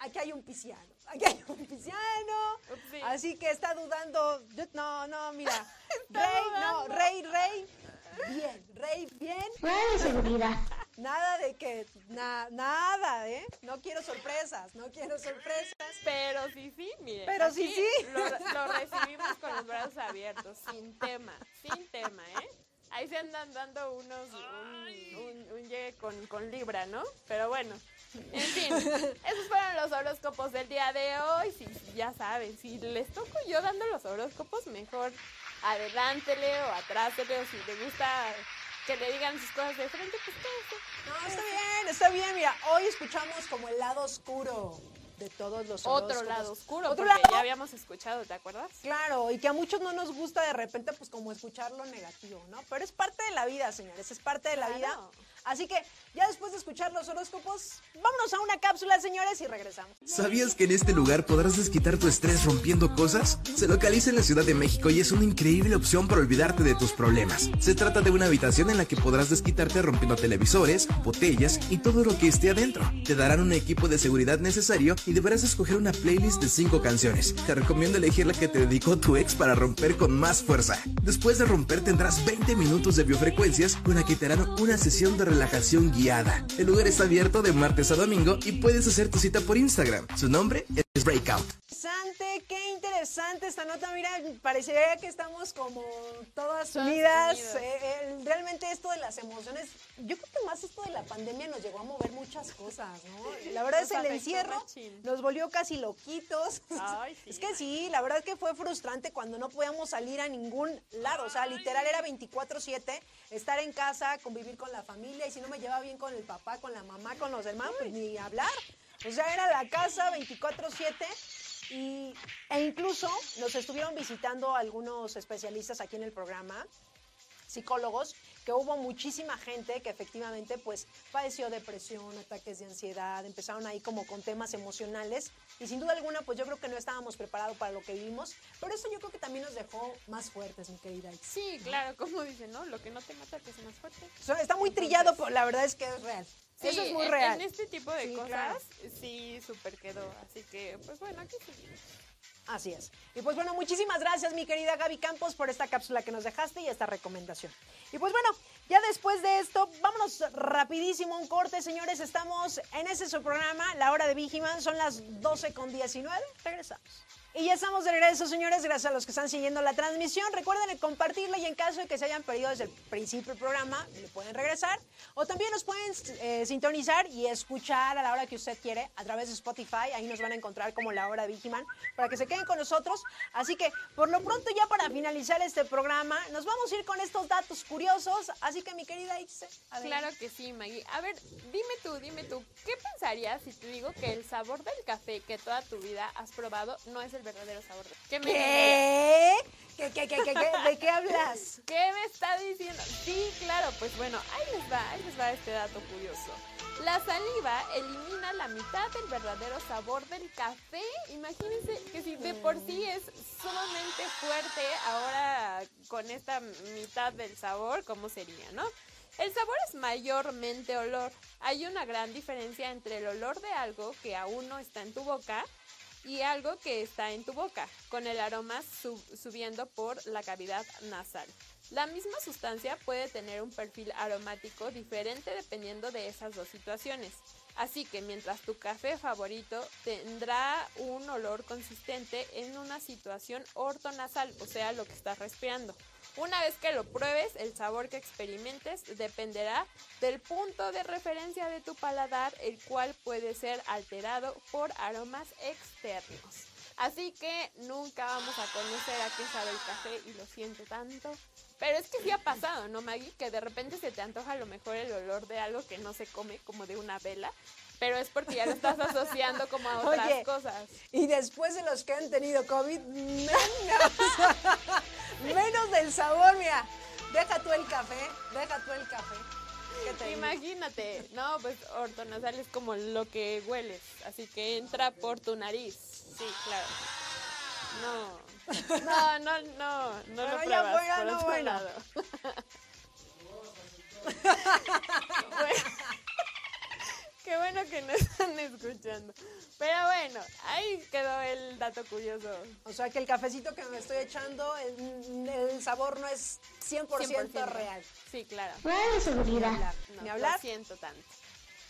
aquí hay un pisciano. Aquí hay un pisciano. Upsi. Así que está dudando. No, no, mira. [laughs] Rey, no, Rey, Rey. Bien, Rey, bien. seguridad. Nada de que, na- nada, ¿eh? No quiero sorpresas, no quiero sorpresas. Pero sí, sí, mire. Pero sí, sí. Lo, lo recibimos con los brazos abiertos, sin tema, sin tema, ¿eh? Ahí se andan dando unos, un, un, un llegue con, con Libra, ¿no? Pero bueno, en fin, esos fueron los horóscopos del día de hoy. Si, ya saben, si les toco yo dando los horóscopos, mejor adelántele o atrásele, o si le gusta que le digan sus cosas de frente, pues quédese. No, está bien, está bien. Mira, hoy escuchamos como el lado oscuro de todos los Otro lado oscuro, Otro porque lado ya habíamos escuchado, ¿te acuerdas? Claro, y que a muchos no nos gusta de repente, pues como escuchar lo negativo, ¿no? Pero es parte de la vida, señores, es parte de la vida. Así que ya después de escuchar los horóscopos, vámonos a una cápsula, señores, y regresamos. ¿Sabías que en este lugar podrás desquitar tu estrés rompiendo cosas? Se localiza en la Ciudad de México y es una increíble opción para olvidarte de tus problemas. Se trata de una habitación en la que podrás desquitarte rompiendo televisores, botellas y todo lo que esté adentro. Te darán un equipo de seguridad necesario y deberás escoger una playlist de 5 canciones. Te recomiendo elegir la que te dedicó tu ex para romper con más fuerza. Después de romper tendrás 20 minutos de biofrecuencias con la que te harán una sesión de relajación guiada. El lugar está abierto de martes a domingo y puedes hacer tu cita por Instagram. Su nombre es Breakout. Interesante esta nota. Mira, parecería que estamos como todas unidas. Eh, eh, realmente esto de las emociones, yo creo que más esto de la pandemia nos llegó a mover muchas cosas, ¿no? La verdad Nos es el encierro, nos volvió casi loquitos. Ay, [laughs] sí, es que sí, la verdad que fue frustrante cuando no podíamos salir a ningún lado. O sea, literal era 24-7, estar en casa, convivir con la familia. Y si no me llevaba bien con el papá, con la mamá, con los hermanos, pues ni hablar. O sea, era la casa 24-7. Y, e incluso nos estuvieron visitando algunos especialistas aquí en el programa, psicólogos, que hubo muchísima gente que efectivamente pues padeció depresión, ataques de ansiedad, empezaron ahí como con temas emocionales y sin duda alguna pues yo creo que no estábamos preparados para lo que vivimos, pero eso yo creo que también nos dejó más fuertes, mi querida. Sí, claro, como dicen, ¿no? Lo que no te mata te hace más fuerte. Está muy trillado, pero la verdad es que es real. Sí, eso es muy en- real. En este tipo de Sí, cosas, claro. sí, súper quedó. Así que, pues bueno, aquí seguimos. Así es. Y pues bueno, muchísimas gracias, mi querida Gaby Campos, por esta cápsula que nos dejaste y esta recomendación. Y pues bueno, ya después de esto, vámonos rapidísimo un corte, señores. Estamos en ese su programa, La Hora de Vigiman, son las 12 con 19. Regresamos. Y ya estamos de regreso, señores, gracias a los que están siguiendo la transmisión. Recuerden compartirla y en caso de que se hayan perdido desde el principio del programa, le pueden regresar. O también nos pueden eh, sintonizar y escuchar a la hora que usted quiere a través de Spotify. Ahí nos van a encontrar como La Hora Vigiman para que se queden con nosotros. Así que, por lo pronto, ya para finalizar este programa, nos vamos a ir con estos datos curiosos. Así que, mi querida Itze. Claro que sí, Maggie. A ver, dime tú, dime tú, ¿qué pensarías si te digo que el sabor del café que toda tu vida has probado no es el verdadero sabor del ¿Qué ¿Qué? ¿Qué, qué, qué, qué, qué? ¿De qué hablas? [laughs] ¿Qué me está diciendo? Sí, claro, pues bueno, ahí les va, ahí les va este dato curioso. La saliva elimina la mitad del verdadero sabor del café. Imagínense que si de por sí es sumamente fuerte, ahora con esta mitad del sabor, ¿cómo sería, no? El sabor es mayormente olor. Hay una gran diferencia entre el olor de algo que aún no está en tu boca y algo que está en tu boca, con el aroma sub- subiendo por la cavidad nasal. La misma sustancia puede tener un perfil aromático diferente dependiendo de esas dos situaciones. Así que mientras tu café favorito tendrá un olor consistente en una situación ortonasal, o sea, lo que estás respirando. Una vez que lo pruebes, el sabor que experimentes dependerá del punto de referencia de tu paladar, el cual puede ser alterado por aromas externos. Así que nunca vamos a conocer a qué sabe el café y lo siento tanto. Pero es que sí ha pasado, ¿no, Maggie? Que de repente se te antoja a lo mejor el olor de algo que no se come, como de una vela. Pero es porque ya lo estás asociando como a otras Oye, cosas. Y después de los que han tenido COVID, menos, [laughs] menos del sabor, mira. Deja tú el café, deja tú el café. Imagínate, no, pues ortonasal es como lo que hueles, así que entra por tu nariz. Sí, claro. No, no, no, no, no Bueno, lo ya pruebas fuera, por no, otro bueno. lado. [laughs] [laughs] Bueno, Qué bueno que nos [laughs] están escuchando. Pero bueno, ahí quedó el dato curioso. O sea que el cafecito que me estoy echando, el, el sabor no es 100%, 100%. real. Sí, claro. Bueno, seguridad. Ni hablar, Ni no, hablar. Lo siento tanto.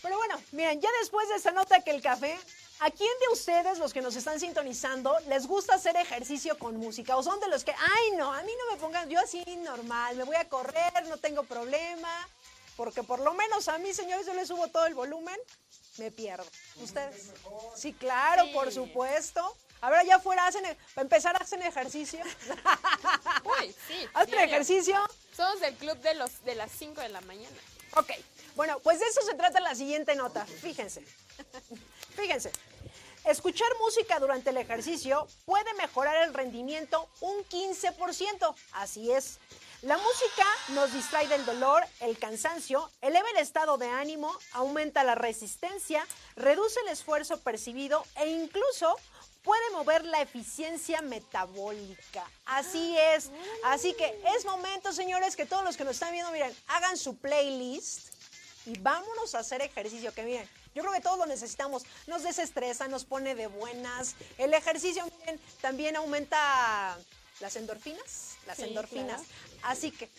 Pero bueno, miren, ya después de esta nota que el café, ¿a quién de ustedes, los que nos están sintonizando, les gusta hacer ejercicio con música? ¿O son de los que, ay, no, a mí no me pongan, yo así normal, me voy a correr, no tengo problema? Porque por lo menos a mí, señores, yo le subo todo el volumen, me pierdo. ¿Ustedes? Sí, claro, Sí. por supuesto. A ver, allá afuera, hacen, e- para empezar, hacen ejercicio. Uy, sí. [laughs] ¿Hacen ejercicio? Somos del club de los de las 5 de la mañana. Ok, bueno, pues de eso se trata la siguiente nota. Fíjense. Fíjense. Escuchar música durante el ejercicio puede mejorar el rendimiento un 15%. Así es. La música nos distrae del dolor, el cansancio, eleva el estado de ánimo, aumenta la resistencia, reduce el esfuerzo percibido e incluso puede mover la eficiencia metabólica. Así es. Así que es momento, señores, que todos los que nos están viendo, miren, hagan su playlist y vámonos a hacer ejercicio, que miren, yo creo que todos lo necesitamos, nos desestresa, nos pone de buenas. El ejercicio, miren, también aumenta las endorfinas, las Sí, endorfinas. claro. Así que...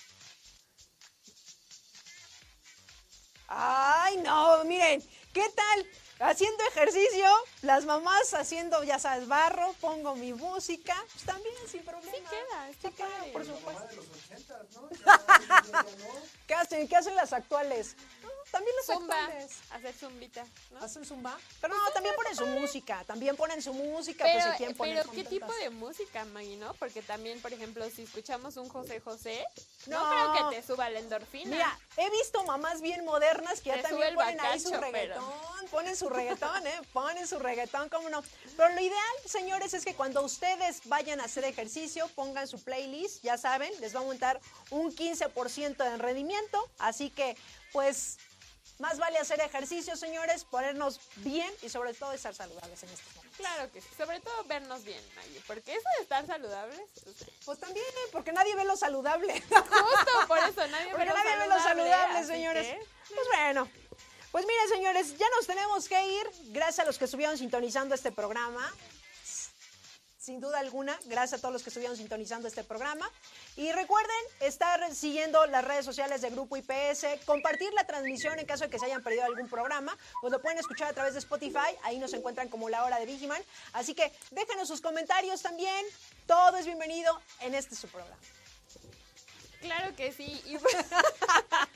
Ay, no, miren, ¿qué tal? Haciendo ejercicio, las mamás haciendo, ya sabes, barro, pongo mi música, pues también sin problema. Sí queda, está Sí queda, padre. por supuesto. ¿Qué hacen? ¿Qué hacen las actuales? También las Zumba, actuales. hacer zumbita, ¿no? ¿Hacen zumba? Pero no, también ponen su música, también ponen su música, Pero, pues quieren poner pero ¿qué tipo de música, Maggie, no? Porque también, por ejemplo, si escuchamos un José José, no, No. creo que te suba la endorfina. Mira, he visto mamás bien modernas que ya Te también ponen ahí su reggaetón, ponen su reggaetón, ¿eh? Ponen su reggaetón, cómo no. Pero lo ideal, señores, es que cuando ustedes vayan a hacer ejercicio, pongan su playlist, ya saben, les va a aumentar un 15% en rendimiento, así que, pues, más vale hacer ejercicio, señores, ponernos bien y sobre todo estar saludables en estos momentos. Claro que sí, sobre todo vernos bien, Maggie, porque eso de estar saludables, o sea, Pues también, porque nadie ve lo saludable. justo por eso nadie [laughs] Porque ve lo nadie ve lo saludable, señores. que- Pues bueno. Pues miren, señores, ya nos tenemos que ir. Gracias a los que estuvieron sintonizando este programa. Sin duda alguna, gracias a todos los que estuvieron sintonizando este programa. Y recuerden estar siguiendo las redes sociales de Grupo IPS, compartir la transmisión en caso de que se hayan perdido algún programa, pues lo pueden escuchar a través de Spotify, ahí nos encuentran como La Hora de Vigiman. Así que déjenos sus comentarios también, todo es bienvenido en este su programa. Claro que sí. Y [laughs]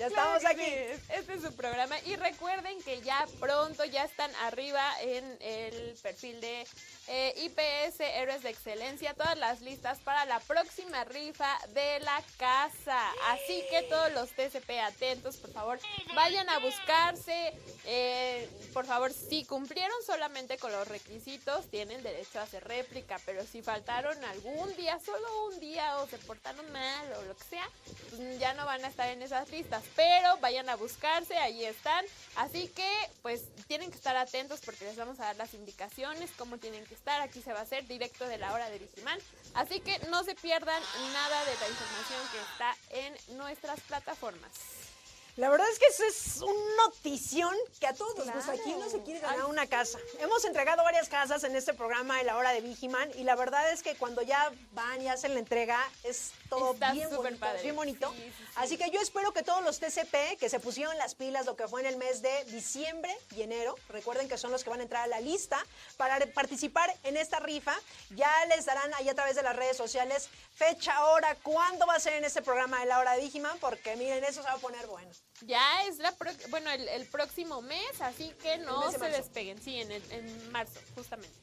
Ya Claro estamos aquí. sí, Este es su programa. Y recuerden que ya pronto ya están arriba en el perfil de eh, IPS Héroes de Excelencia todas las listas para la próxima rifa de la casa. Así que todos los TCP atentos, por favor, vayan a buscarse. Eh, por favor, si cumplieron solamente con los requisitos, tienen derecho a hacer réplica. Pero si faltaron algún día, solo un día, o se portaron mal o lo que sea, pues ya no van a estar en esas listas. Pero vayan a buscarse, ahí están. Así que, pues, tienen que estar atentos porque les vamos a dar las indicaciones, cómo tienen que estar. Aquí se va a hacer directo de la hora de Vigimán. Así que no se pierdan nada de la información que está en nuestras plataformas. La verdad es que eso es un notición que a todos nos gusta. ¿Quién no se quiere ganar una casa? Hemos entregado varias casas en este programa en la hora de Vigiman y la verdad es que cuando ya van y hacen la entrega es todo Está bien bonito, padre. bien bonito. Sí, sí, sí. Así que yo espero que todos los TCP que se pusieron las pilas lo que fue en el mes de diciembre y enero, recuerden que son los que van a entrar a la lista para participar en esta rifa, ya les darán ahí a través de las redes sociales fecha, hora, cuándo va a ser en este programa de la hora de Vigiman, porque miren, eso se va a poner bueno. Ya es la pro- bueno el, el próximo mes, así que no se despeguen. Sí, en, el- en marzo, justamente.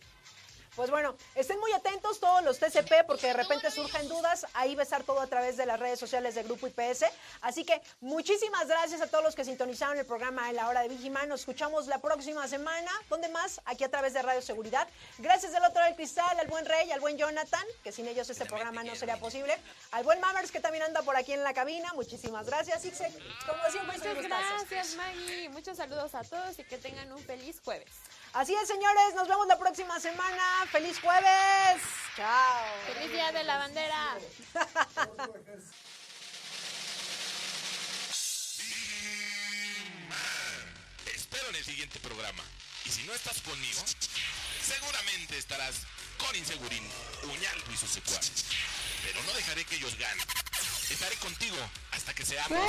Pues bueno, estén muy atentos todos los TCP porque de repente surgen dudas. Ahí va a estar todo a través de las redes sociales de Grupo IPS. Así que muchísimas gracias a todos los que sintonizaron el programa en la hora de Vigiman. Nos escuchamos la próxima semana. ¿Dónde más? Aquí a través de Radio Seguridad. Gracias del otro del cristal, al buen Rey, al buen Jonathan, que sin ellos este programa no sería posible. Al buen Mammers, que también anda por aquí en la cabina. Muchísimas gracias, Ixek. Como siempre, Muchas gracias, Maggie. Muchos saludos a todos y que tengan un feliz jueves. Así es, señores. Nos vemos la próxima semana. ¡Feliz jueves! ¡Chao! ¡Feliz Día de la Bandera! Te espero en el siguiente programa. Y si no estás conmigo, seguramente estarás con Insegurín, Uñaldo y sus secuaces. Pero no dejaré que ellos ganen. Estaré contigo hasta que seamos.